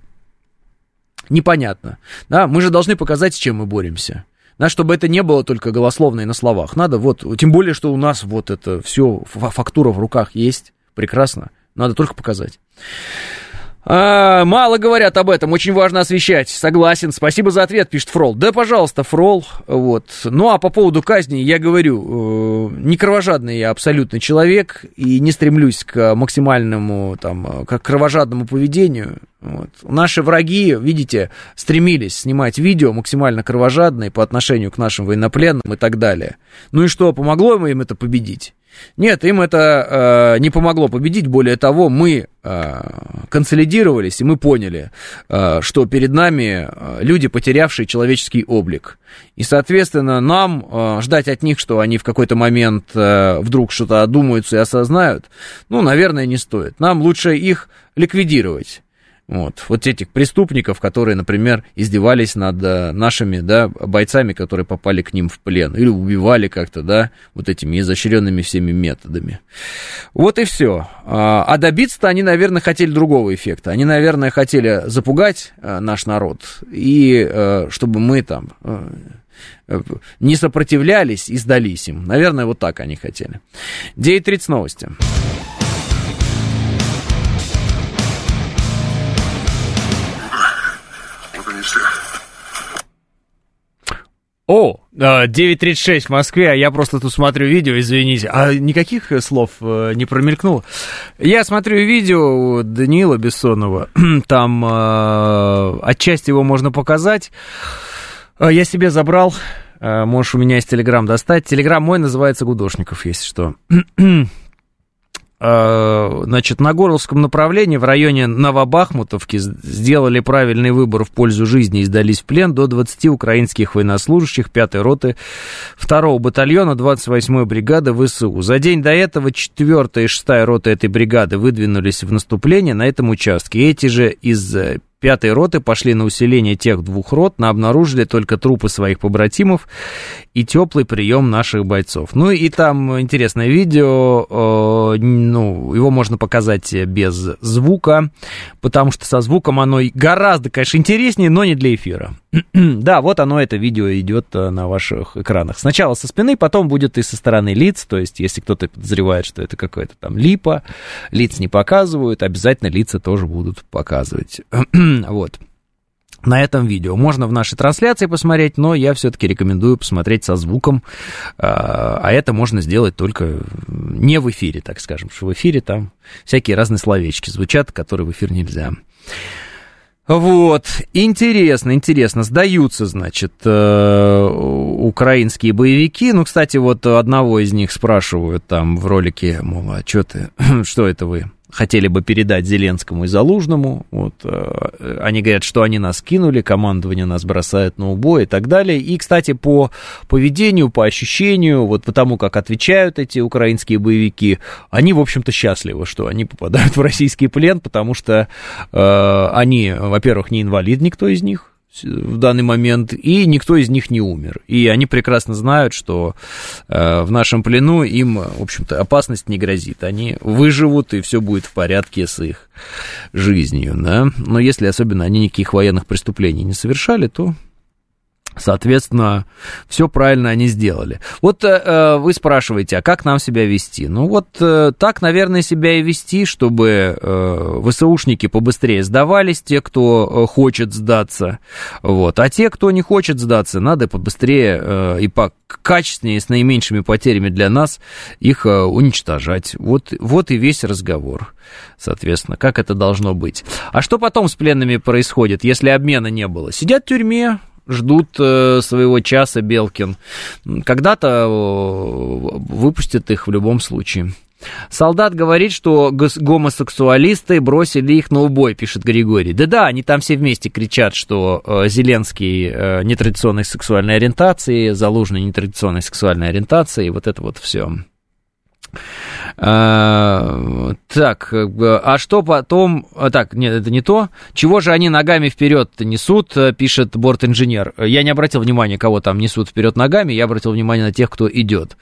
непонятно. Да, мы же должны показать, с чем мы боремся. Да, чтобы это не было только голословно и на словах. Надо вот, тем более, что у нас вот это все, фактура в руках есть, прекрасно. Надо только показать. А, мало говорят об этом, очень важно освещать. Согласен. Спасибо за ответ, пишет Фрол. Да, пожалуйста, Фрол. Вот. Ну, а по поводу казни, я говорю, э, не кровожадный я абсолютно человек и не стремлюсь к максимальному, там, к кровожадному поведению. Вот. Наши враги, видите, стремились снимать видео максимально кровожадные по отношению к нашим военнопленным и так далее. Ну и что, помогло им это победить? Нет, им это э, не помогло победить. Более того, мы консолидировались, и мы поняли, э, что перед нами э, люди, потерявшие человеческий облик. И, соответственно, нам э, ждать от них, что они в какой-то момент э, вдруг что-то одумаются и осознают, ну, наверное, не стоит. Нам лучше их ликвидировать. Вот, вот этих преступников, которые, например, издевались над э, нашими, да, бойцами, которые попали к ним в плен, или убивали как-то, да, вот этими изощренными всеми методами. Вот и все. А, а добиться-то они, наверное, хотели другого эффекта. Они, наверное, хотели запугать э, наш народ, и э, чтобы мы там не сопротивлялись и сдались им. Наверное, вот так они хотели. 9.30 новости. О, 9.36 в Москве, а я просто тут смотрю видео, извините. А никаких слов э, не промелькнуло? Я смотрю видео Даниила Бессонова, (clears throat) там э, отчасти его можно показать. Э, я себе забрал, можешь у меня есть Телеграм достать. Телеграм мой называется Гудошников, если что. (clears throat) Э, значит, на Горловском направлении в районе Новобахмутовки сделали правильный выбор в пользу жизни и сдались в плен до 20 украинских военнослужащих 5-й роты 2-го батальона 28-й бригады ВСУ. За день до этого 4-я и 6-я роты этой бригады выдвинулись в наступление на этом участке. Эти же из пятой роты пошли на усиление тех двух рот, но обнаружили только трупы своих побратимов и теплый прием наших бойцов. Ну и там интересное видео, э, ну, его можно показать без звука, потому что со звуком оно гораздо, конечно, интереснее, но не для эфира. (clears throat) да, вот оно, это видео идет э, на ваших экранах. Сначала со спины, потом будет и со стороны лиц, то есть если кто-то подозревает, что это какая-то там липа, лиц не показывают, обязательно лица тоже будут показывать. (clears throat) вот на этом видео. Можно в нашей трансляции посмотреть, но я все-таки рекомендую посмотреть со звуком, а, а это можно сделать только не в эфире, так скажем, что в эфире там всякие разные словечки звучат, которые в эфир нельзя. Вот, интересно, интересно, сдаются, значит, э, украинские боевики. Ну, кстати, вот одного из них спрашивают там в ролике, мол, а что ты, (clears throat) что это вы хотели бы передать Зеленскому и Залужному. Вот, э, они говорят, что они нас кинули, командование нас бросает на убой и так далее. И, кстати, по поведению, по ощущению, вот по тому, как отвечают эти украинские боевики, они, в общем-то, счастливы, что они попадают в российский плен, потому что э, они, во-первых, не инвалид никто из них, в данный момент, и никто из них не умер. И они прекрасно знают, что э, в нашем плену им, в общем-то, опасность не грозит. Они выживут, и все будет в порядке с их жизнью. Да? Но если особенно они никаких военных преступлений не совершали, то Соответственно, все правильно они сделали. Вот э, э, вы спрашиваете, а как нам себя вести? Ну вот э, так, наверное, себя и вести, чтобы э, ВСУшники побыстрее сдавались, те, кто э, хочет сдаться. Вот. А те, кто не хочет сдаться, надо побыстрее э, и по качественнее, с наименьшими потерями для нас, их э, уничтожать. Вот, вот и весь разговор. Соответственно, как это должно быть. А что потом с пленными происходит, если обмена не было? Сидят в тюрьме, ждут э, своего часа Белкин. Когда-то э, выпустят их в любом случае. Солдат говорит, что гомосексуалисты бросили их на убой, пишет Григорий. Да-да, они там все вместе кричат, что э, Зеленский нетрадиционной сексуальной ориентации, Залужный нетрадиционной сексуальной ориентации, вот это вот все. А, так, а что потом... А, так, нет, это не то. Чего же они ногами вперед несут, пишет борт-инженер. Я не обратил внимания, кого там несут вперед ногами, я обратил внимание на тех, кто идет.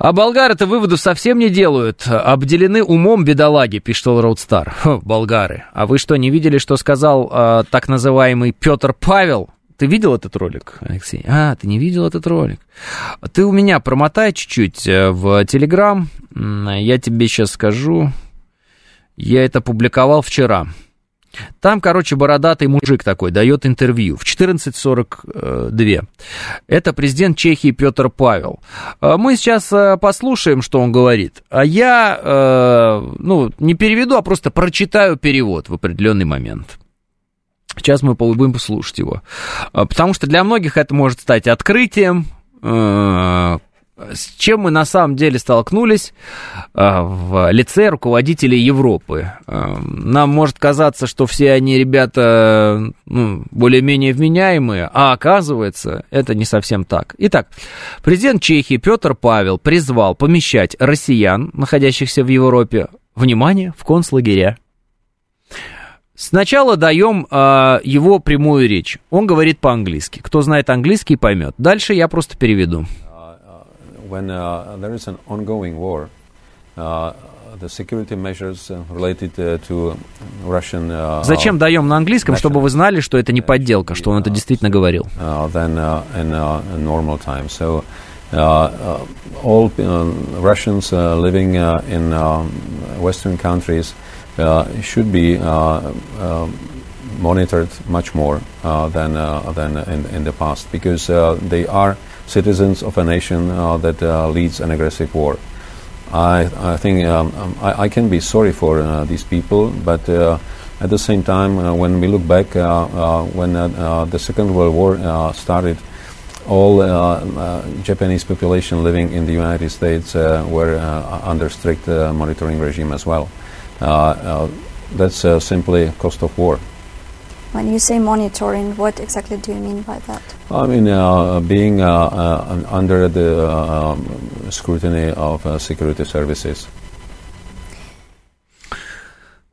А болгары-то выводов совсем не делают. Обделены умом бедолаги, пишет Роудстар. болгары. А вы что, не видели, что сказал э, так называемый Петр Павел? Ты видел этот ролик, Алексей? А, ты не видел этот ролик. Ты у меня промотай чуть-чуть э, в Телеграм. Я тебе сейчас скажу. Я это публиковал вчера. Там, короче, бородатый мужик такой дает интервью в 14.42. Это президент Чехии Петр Павел. А мы сейчас э, послушаем, что он говорит. А я, э, ну, не переведу, а просто прочитаю перевод в определенный момент. Сейчас мы будем послушать его. А, потому что для многих это может стать открытием, э, с чем мы на самом деле столкнулись а, в лице руководителей Европы. А, нам может казаться, что все они ребята ну, более-менее вменяемые, а оказывается, это не совсем так. Итак, президент Чехии Петр Павел призвал помещать россиян, находящихся в Европе, внимание, в концлагеря. Сначала даем э, его прямую речь. Он говорит по-английски. Кто знает английский, поймет. Дальше я просто переведу when uh, there is an ongoing war, uh, the security measures related to Russian. Зачем даем на английском, чтобы вы знали, что это не подделка, что он это действительно говорил? Than in normal time. So all Russians living in Western countries Uh, should be uh, uh, monitored much more than than in, in the past because they are citizens of a nation uh, that uh, leads an aggressive war. I, I think um, um I, I, can be sorry for uh, these people, but at the same time, when we look back, when the Second World War started, all Japanese population living in the United States were under strict monitoring regime as well. That's simply cost of war. When you say monitoring, what exactly do you mean by that? I mean, uh, being uh, uh, under the um, scrutiny of security services.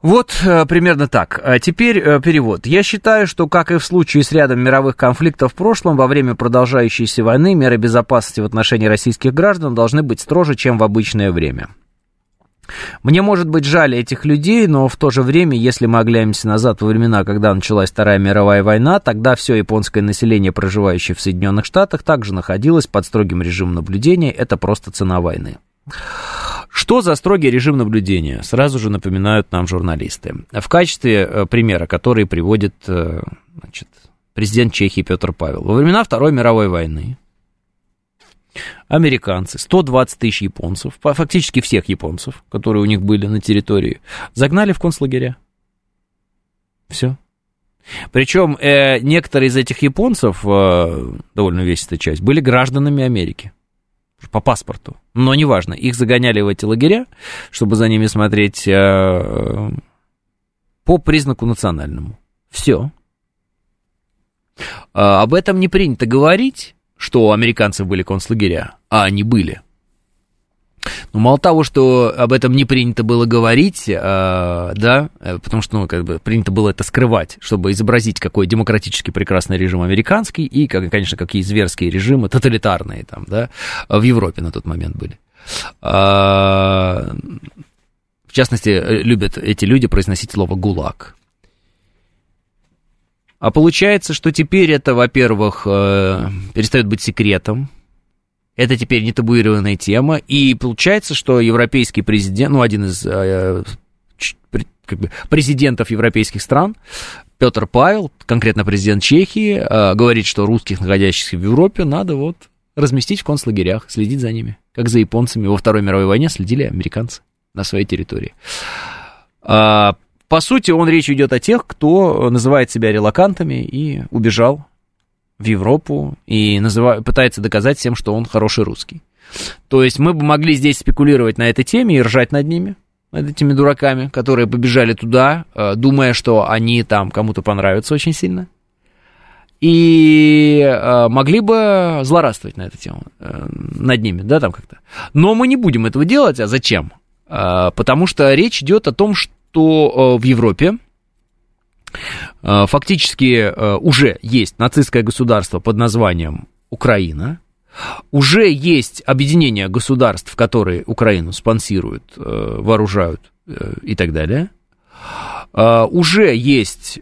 Вот э, примерно так. А теперь э, перевод. Я считаю, что, как и в случае с рядом мировых конфликтов в прошлом, во время продолжающейся войны меры безопасности в отношении российских граждан должны быть строже, чем в обычное время. Мне, может быть, жаль этих людей, но в то же время, если мы оглянемся назад во времена, когда началась Вторая мировая война, тогда все японское население, проживающее в Соединенных Штатах, также находилось под строгим режимом наблюдения. Это просто цена войны. Что за строгий режим наблюдения? Сразу же напоминают нам журналисты. В качестве э, примера, который приводит э, значит, президент Чехии Петр Павел. Во времена Второй мировой войны американцы, 120 тысяч японцев, фактически всех японцев, которые у них были на территории, загнали в концлагеря. Все. Причем э, некоторые из этих японцев, э, довольно весистая часть, были гражданами Америки по паспорту. Но неважно, их загоняли в эти лагеря, чтобы за ними смотреть э, по признаку национальному. Все. А, об этом не принято говорить, что у американцев были концлагеря, а они были. Но мало того, что об этом не принято было говорить, э, да, э, потому что, ну, как бы принято было это скрывать, чтобы изобразить, какой демократически прекрасный режим американский и, как, конечно, какие зверские режимы тоталитарные там, да, в Европе на тот момент были. А, в частности, любят эти люди произносить слово «гулаг». А получается, что теперь это, во-первых, э, перестает быть секретом, это теперь не табуированная тема, и получается, что европейский президент, ну, один из э, как бы, президентов европейских стран, Петр Павел, конкретно президент Чехии, э, говорит, что русских, находящихся в Европе, надо вот разместить в концлагерях, следить за ними, как за японцами во Второй мировой войне следили американцы на своей территории. А, по сути, он речь идет о тех, кто называет себя релакантами и убежал в Европу и называет, пытается доказать всем, что он хороший русский. То есть мы бы могли здесь спекулировать на этой теме и ржать над ними, над этими дураками, которые побежали туда, э, думая, что они там кому-то понравятся очень сильно. И э, могли бы злорадствовать на эту тему, э, над ними, да, там как-то. Но мы не будем этого делать, а зачем? Потому что речь идет о том, что в Европе фактически уже есть нацистское государство под названием Украина, уже есть объединение государств, которые Украину спонсируют, э, вооружают э, и так далее. Э, уже есть,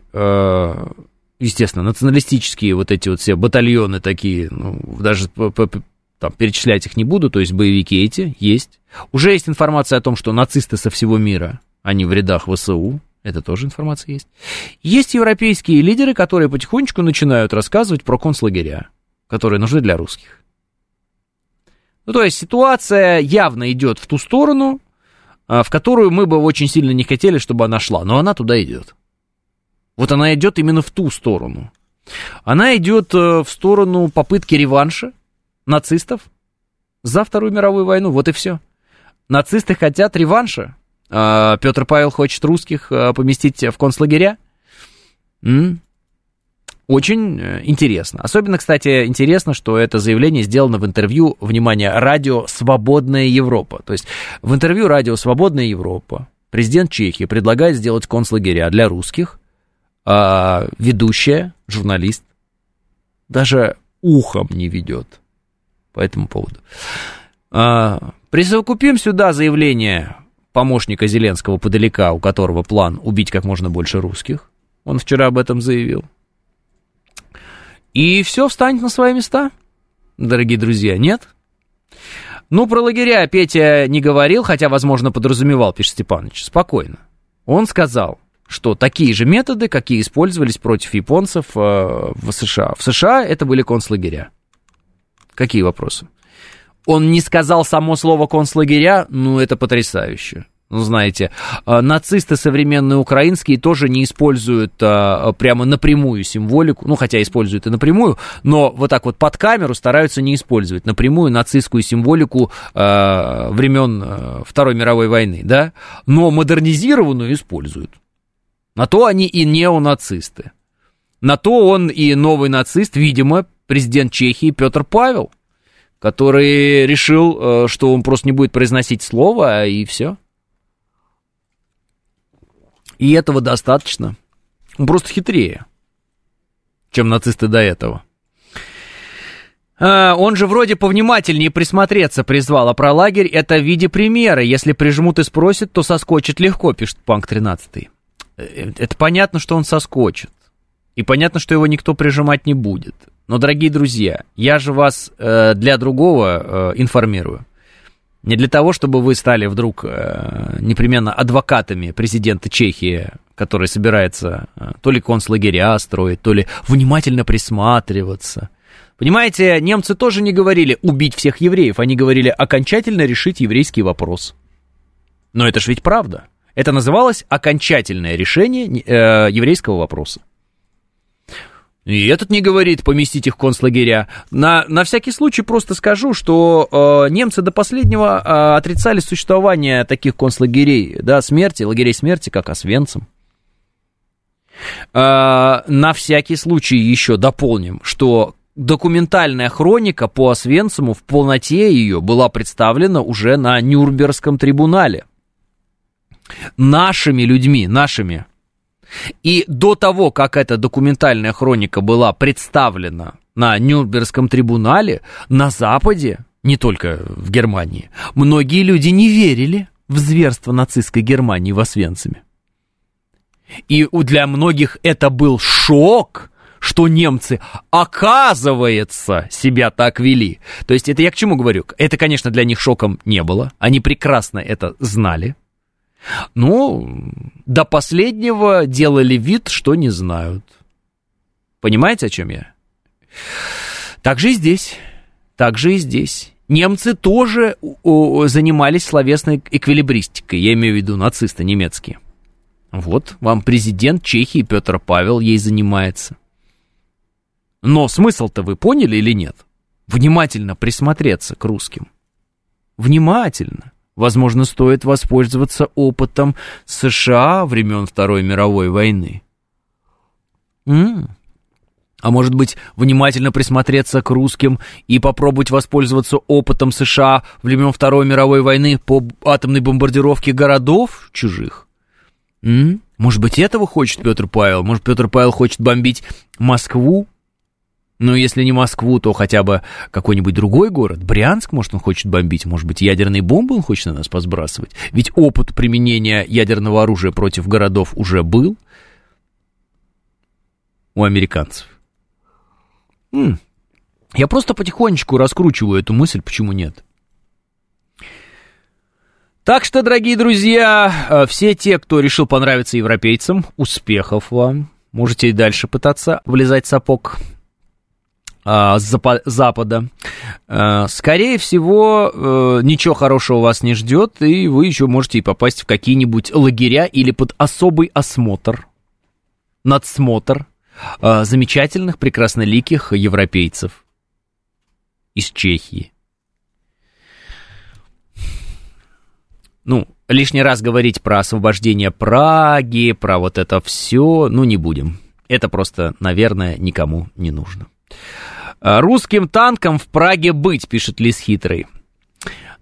естественно, националистические вот эти вот все батальоны такие, ну, даже там, перечислять их не буду, то есть боевики эти есть. Уже есть информация о том, что нацисты со всего мира, они в рядах ВСУ, это тоже информация есть. Есть европейские лидеры, которые потихонечку начинают рассказывать про концлагеря, которые нужны для русских. Ну, то есть ситуация явно идет в ту сторону, а, в которую мы бы очень сильно не хотели, чтобы она шла, но она туда идет. Вот она идет именно в ту сторону. Она идет э, в сторону попытки реванша нацистов за Вторую мировую войну, вот и все. Нацисты хотят реванша. А, Петр Павел хочет русских э, поместить в концлагеря. Очень э, интересно. Особенно, кстати, интересно, что это заявление сделано в интервью, внимание, радио «Свободная Европа». То есть в интервью радио «Свободная Европа» президент Чехии предлагает сделать концлагеря для русских, а ведущая, журналист, даже ухом не ведет по этому поводу. А, присовокупим сюда заявление помощника Зеленского подалека, у которого план убить как можно больше русских. Он вчера об этом заявил. И все встанет на свои места, дорогие друзья, нет? Ну, про лагеря Петя не говорил, хотя, возможно, подразумевал, пишет Степанович. Спокойно. Он сказал, что такие же методы, какие использовались против японцев э, в США. В США это были концлагеря. Какие вопросы? Он не сказал само слово концлагеря, ну, это потрясающе. Ну, знаете, а, нацисты современные украинские тоже не используют а, прямо напрямую символику, ну, хотя используют и напрямую, но вот так вот под камеру стараются не использовать напрямую нацистскую символику а, времен Второй мировой войны, да, но модернизированную используют. На то они и неонацисты. На то он и новый нацист, видимо, президент Чехии Петр Павел, который решил, что он просто не будет произносить слово, и все. И этого достаточно. Он просто хитрее, чем нацисты до этого. А, он же вроде повнимательнее присмотреться призвал, а про лагерь это в виде примера. Если прижмут и спросят, то соскочит легко, пишет Панк 13. Э, это понятно, что он соскочит. И понятно, что его никто прижимать не будет. Но, дорогие друзья, я же вас э, для другого э, информирую. Не для того, чтобы вы стали вдруг э, непременно адвокатами президента Чехии, который собирается э, то ли концлагеря строить, то ли внимательно присматриваться. Понимаете, немцы тоже не говорили убить всех евреев, они говорили окончательно решить еврейский вопрос. Но это ж ведь правда. Это называлось окончательное решение э, еврейского вопроса. И этот не говорит поместить их в концлагеря. На, на всякий случай просто скажу, что э, немцы до последнего э, отрицали существование таких концлагерей, да, смерти, лагерей смерти, как Освенцим. Э, на всякий случай еще дополним, что документальная хроника по Освенциму в полноте ее была представлена уже на Нюрнбергском трибунале. Нашими людьми, нашими и до того, как эта документальная хроника была представлена на Нюрнбергском трибунале, на Западе, не только в Германии, многие люди не верили в зверство нацистской Германии в Освенциме. И для многих это был шок, что немцы, оказывается, себя так вели. То есть это я к чему говорю? Это, конечно, для них шоком не было. Они прекрасно это знали. Ну, до последнего делали вид, что не знают. Понимаете, о чем я? Так же и здесь. Так же и здесь. Немцы тоже занимались словесной эквилибристикой, я имею в виду нацисты немецкие. Вот вам президент Чехии Петр Павел ей занимается. Но смысл-то вы поняли или нет? Внимательно присмотреться к русским. Внимательно. Возможно, стоит воспользоваться опытом США времен Второй мировой войны. М? А может быть, внимательно присмотреться к русским и попробовать воспользоваться опытом США времен Второй мировой войны по атомной бомбардировке городов чужих? М? Может быть, этого хочет Петр Павел? Может, Петр Павел хочет бомбить Москву? Ну, если не Москву, то хотя бы какой-нибудь другой город. Брянск, может, он хочет бомбить. Может быть, ядерные бомбы он хочет на нас посбрасывать. Ведь опыт применения ядерного оружия против городов уже был у американцев. М-м. Я просто потихонечку раскручиваю эту мысль, почему нет. Так что, дорогие друзья, э, все те, кто решил понравиться европейцам, успехов вам. Можете и дальше пытаться влезать в сапог запада. А, скорее всего, э, ничего хорошего вас не ждет, и вы еще можете и попасть в какие-нибудь лагеря или под особый осмотр, надсмотр а, замечательных, прекрасноликих европейцев из Чехии. ну, лишний раз говорить про освобождение Праги, про вот это все, ну, не будем. Это просто, наверное, никому не нужно. А, Русским танкам в Праге быть, пишет Лис Хитрый.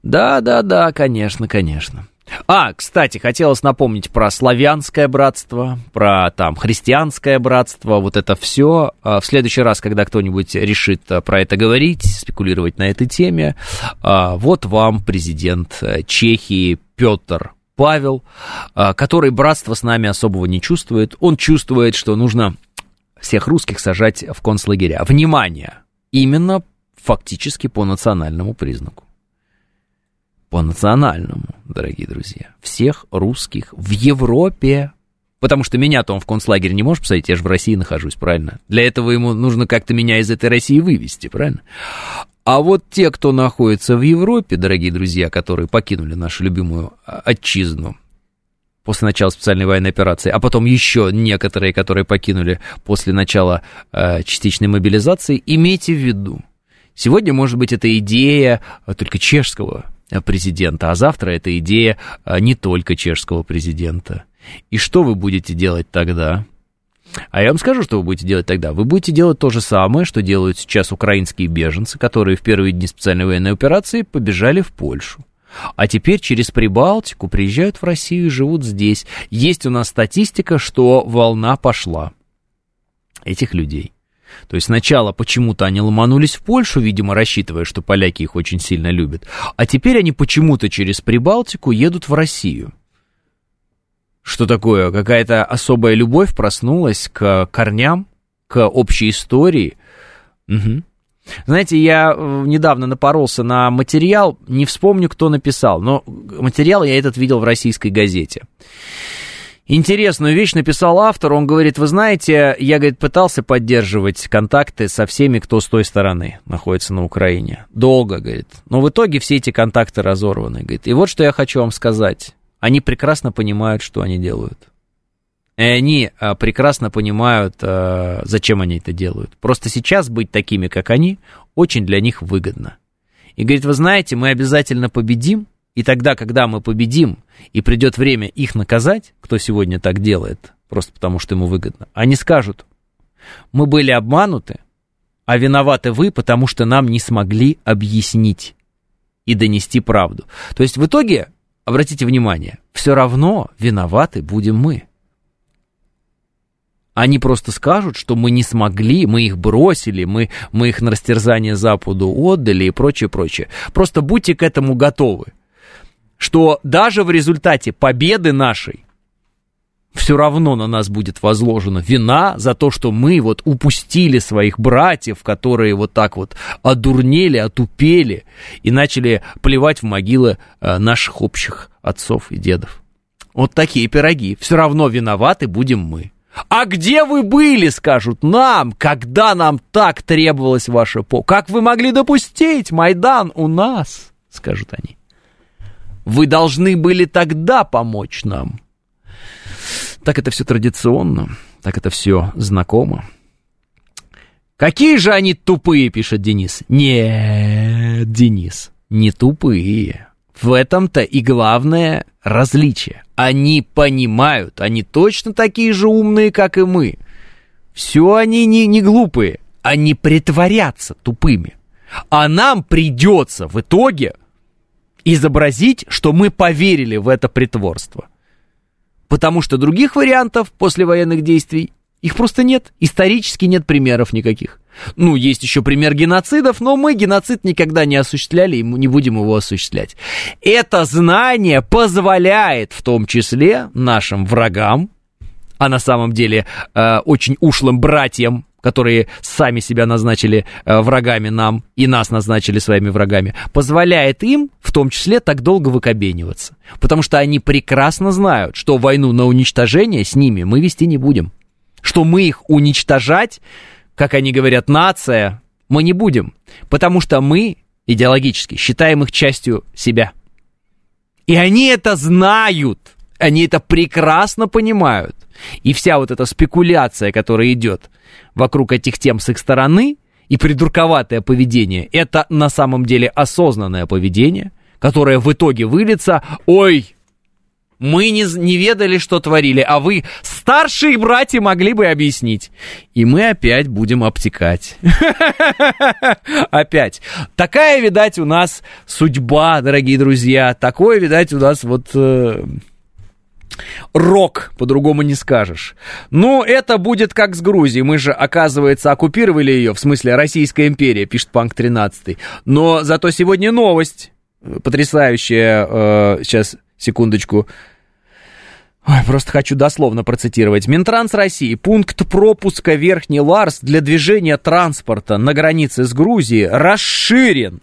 Да, да, да, конечно, конечно. А, кстати, хотелось напомнить про славянское братство, про там христианское братство, вот это все. А, в следующий раз, когда кто-нибудь решит а, про это говорить, спекулировать на этой теме, а, вот вам президент э, Чехии Петр Павел, который братство с нами особого не чувствует. Он чувствует, что нужно всех русских сажать в концлагеря. Внимание! Именно фактически по национальному признаку по национальному, дорогие друзья. Всех русских в Европе. Потому что меня-то он в концлагерь не может посадить, я же в России нахожусь, правильно? Для этого ему нужно как-то меня из этой России вывести, правильно? А вот те, кто находится в Европе, дорогие друзья, которые покинули нашу любимую а, отчизну, после начала специальной военной операции, а потом еще некоторые, которые покинули после начала э, частичной мобилизации, имейте в виду, сегодня, может быть, это идея э, только чешского Э, президента, а завтра это идея э, не только чешского президента. И что вы будете делать тогда? А я вам скажу, что вы будете делать тогда. Вы будете делать то же самое, что делают сейчас украинские беженцы, которые в первые дни специальной военной операции побежали в Польшу. А теперь через Прибалтику приезжают в Россию и живут здесь. Есть у нас статистика, что волна пошла этих людей. То есть сначала почему-то они ломанулись в Польшу, видимо, рассчитывая, что поляки их очень сильно любят, а теперь они почему-то через Прибалтику едут в Россию. Что такое? Какая-то особая любовь проснулась к корням, к общей истории. Угу. Знаете, я э, недавно напоролся на материал, не вспомню, кто написал, но материал я этот видел в российской газете. Интересную вещь написал автор, он говорит, вы знаете, я, говорит, пытался поддерживать контакты со всеми, кто с той стороны находится на Украине. Долго, говорит. Но в итоге все эти контакты разорваны, говорит. И вот что я хочу вам сказать. Они прекрасно понимают, что они делают. И они а, прекрасно понимают, а, зачем они это делают. Просто сейчас быть такими, как они, очень для них выгодно. И говорит, вы знаете, мы обязательно победим, и тогда, когда мы победим, и придет время их наказать, кто сегодня так делает, просто потому что ему выгодно, они скажут, мы были обмануты, а виноваты вы, потому что нам не смогли объяснить и донести правду. То есть в итоге, обратите внимание, все равно виноваты будем мы. Они просто скажут, что мы не смогли, мы их бросили, мы, мы их на растерзание Западу отдали и прочее, прочее. Просто будьте к этому готовы что даже в результате победы нашей все равно на нас будет возложена вина за то, что мы вот упустили своих братьев, которые вот так вот одурнели, отупели и начали плевать в могилы э, наших общих отцов и дедов. Вот такие пироги. Все равно виноваты будем мы. А где вы были, скажут нам, когда нам так требовалась ваша помощь? Как вы могли допустить Майдан у нас, скажут они. Вы должны были тогда помочь нам. Так это все традиционно, так это все знакомо. Какие же они тупые, пишет Денис. Нет, Денис, не тупые. В этом-то и главное различие. Они понимают, они точно такие же умные, как и мы. Все они не, не глупые, они притворятся тупыми. А нам придется в итоге изобразить, что мы поверили в это притворство. Потому что других вариантов после военных действий их просто нет. Исторически нет примеров никаких. Ну, есть еще пример геноцидов, но мы геноцид никогда не осуществляли и мы не будем его осуществлять. Это знание позволяет в том числе нашим врагам, а на самом деле э, очень ушлым братьям, которые сами себя назначили э, врагами нам и нас назначили своими врагами, позволяет им в том числе так долго выкобениваться. Потому что они прекрасно знают, что войну на уничтожение с ними мы вести не будем. Что мы их уничтожать, как они говорят, нация, мы не будем. Потому что мы идеологически считаем их частью себя. И они это знают. Они это прекрасно понимают. И вся вот эта спекуляция, которая идет вокруг этих тем с их стороны, и придурковатое поведение, это на самом деле осознанное поведение, которое в итоге выльется, ой, мы не, не ведали, что творили, а вы, старшие братья, могли бы объяснить. И мы опять будем обтекать. (laughs) Опять. Такая, видать, у нас судьба, дорогие друзья. Такое, видать, у нас вот э, Рок, по-другому не скажешь. Ну, это будет как с Грузией. Мы же, оказывается, оккупировали ее, в смысле Российская империя, пишет Панк 13. Но зато сегодня новость потрясающая. Э, сейчас, секундочку. Ой, просто хочу дословно процитировать. Минтранс России. Пункт пропуска Верхний Ларс для движения транспорта на границе с Грузией расширен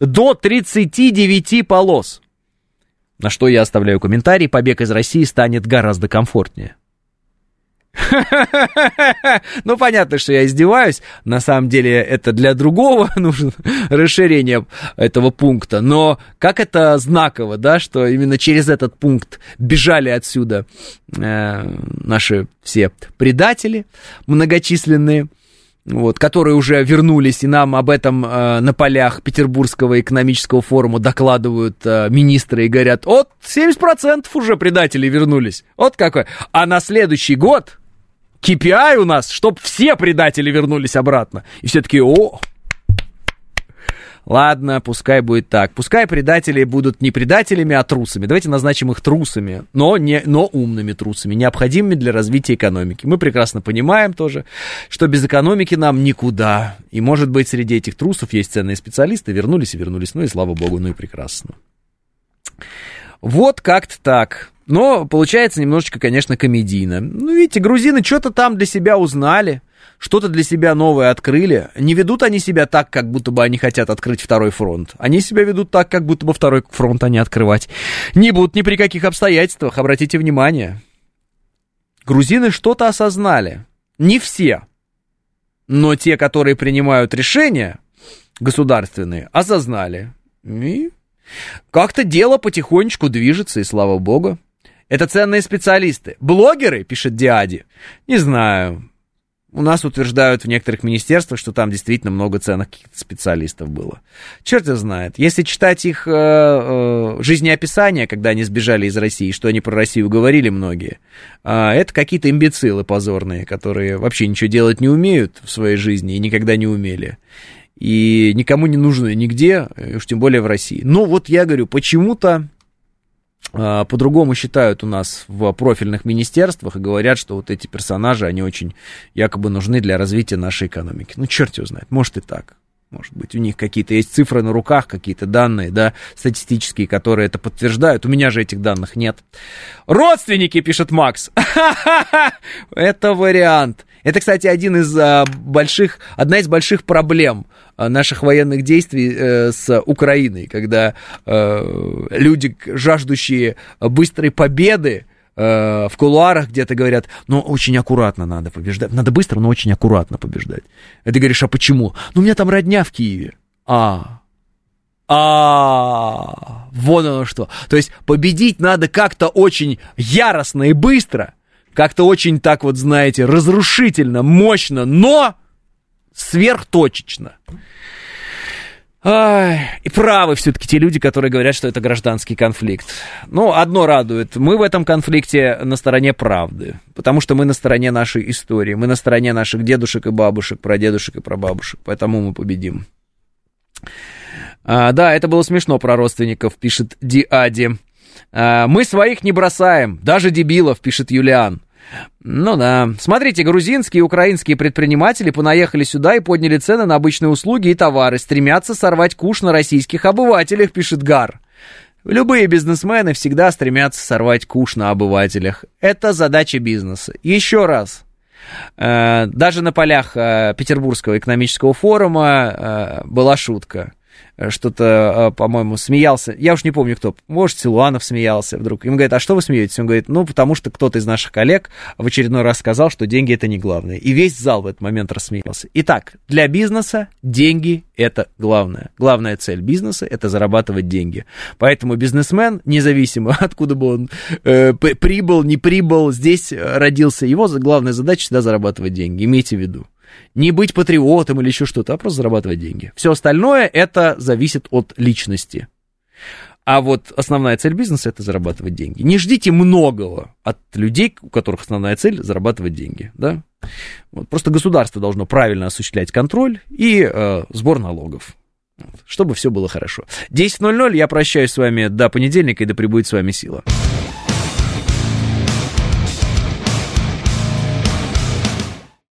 до 39 полос. На что я оставляю комментарий, побег из России станет гораздо комфортнее. (laughs) Ну, понятно, что я издеваюсь. На самом деле, это для другого (laughs) нужно расширение этого пункта. Но как это знаково, да, что именно через этот пункт бежали отсюда э, наши все предатели многочисленные вот, которые уже вернулись, и нам об этом э, на полях Петербургского экономического форума докладывают э, министры и говорят, вот 70% уже предателей вернулись. Вот какой. А на следующий год KPI у нас, чтобы все предатели вернулись обратно. И все таки о, Ладно, пускай будет так. Пускай предатели будут не предателями, а трусами. Давайте назначим их трусами, но, не, но умными трусами, необходимыми для развития экономики. Мы прекрасно понимаем тоже, что без экономики нам никуда. И, может быть, среди этих трусов есть ценные специалисты. Вернулись и вернулись. Ну и слава богу, ну и прекрасно. Вот как-то так. Но получается немножечко, конечно, комедийно. Ну, видите, грузины что-то там для себя узнали что-то для себя новое открыли, не ведут они себя так, как будто бы они хотят открыть второй фронт. Они себя ведут так, как будто бы второй фронт они открывать. Не будут ни при каких обстоятельствах, обратите внимание. Грузины что-то осознали. Не все. Но те, которые принимают решения государственные, осознали. И как-то дело потихонечку движется, и слава богу. Это ценные специалисты. Блогеры, пишет Диади. Не знаю. У нас утверждают в некоторых министерствах, что там действительно много ценных специалистов было. Черт его знает. Если читать их э, э, жизнеописания, когда они сбежали из России, что они про Россию говорили многие, э, это какие-то имбецилы позорные, которые вообще ничего делать не умеют в своей жизни и никогда не умели. И никому не нужны нигде, уж тем более в России. Но вот я говорю, почему-то а, по-другому считают у нас в профильных министерствах и говорят, что вот эти персонажи, они очень якобы нужны для развития нашей экономики. Ну, черт его знает, может и так. Может быть, у них какие-то есть цифры на руках, какие-то данные, да, статистические, которые это подтверждают. У меня же этих данных нет. Родственники, пишет Макс. (laughs) Это вариант. Это, кстати, один из а, больших, одна из больших проблем а, наших военных действий э, с Украиной, когда э, люди, жаждущие быстрой победы, э, в кулуарах где-то говорят, ну, очень аккуратно надо побеждать. Надо быстро, но очень аккуратно побеждать. И ты говоришь, а почему? Ну, у меня там родня в Киеве. А, а, вон оно что. То есть победить надо как-то очень яростно и быстро, как-то очень так вот, знаете, разрушительно, мощно, но Сверхточечно. Ай, и правы все-таки те люди, которые говорят, что это гражданский конфликт. Ну, одно радует. Мы в этом конфликте на стороне правды. Потому что мы на стороне нашей истории. Мы на стороне наших дедушек и бабушек, прадедушек и прабабушек. Поэтому мы победим. А, да, это было смешно про родственников, пишет Диади. А, мы своих не бросаем, даже дебилов, пишет Юлиан. Ну да. Смотрите, грузинские и украинские предприниматели понаехали сюда и подняли цены на обычные услуги и товары, стремятся сорвать куш на российских обывателях, пишет Гар. Любые бизнесмены всегда стремятся сорвать куш на обывателях. Это задача бизнеса. Еще раз. Э, даже на полях э, Петербургского экономического форума э, была шутка. Э, что-то, э, по-моему, смеялся. Я уж не помню кто. Может, Силуанов смеялся вдруг. Им говорят, а что вы смеетесь? Он говорит, ну, потому что кто-то из наших коллег в очередной раз сказал, что деньги это не главное. И весь зал в этот момент рассмеялся. Итак, для бизнеса деньги это главное. Главная цель бизнеса это зарабатывать деньги. Поэтому бизнесмен, независимо (laughs) откуда бы он э, прибыл, не прибыл, здесь родился, его главная задача всегда зарабатывать деньги. Имейте в виду не быть патриотом или еще что-то, а просто зарабатывать деньги. Все остальное это зависит от личности. А вот основная цель бизнеса это зарабатывать деньги. Не ждите многого от людей, у которых основная цель зарабатывать деньги. Да? Вот, просто государство должно правильно осуществлять контроль и э, сбор налогов. Чтобы все было хорошо. 10.00 я прощаюсь с вами до понедельника и да пребудет с вами сила.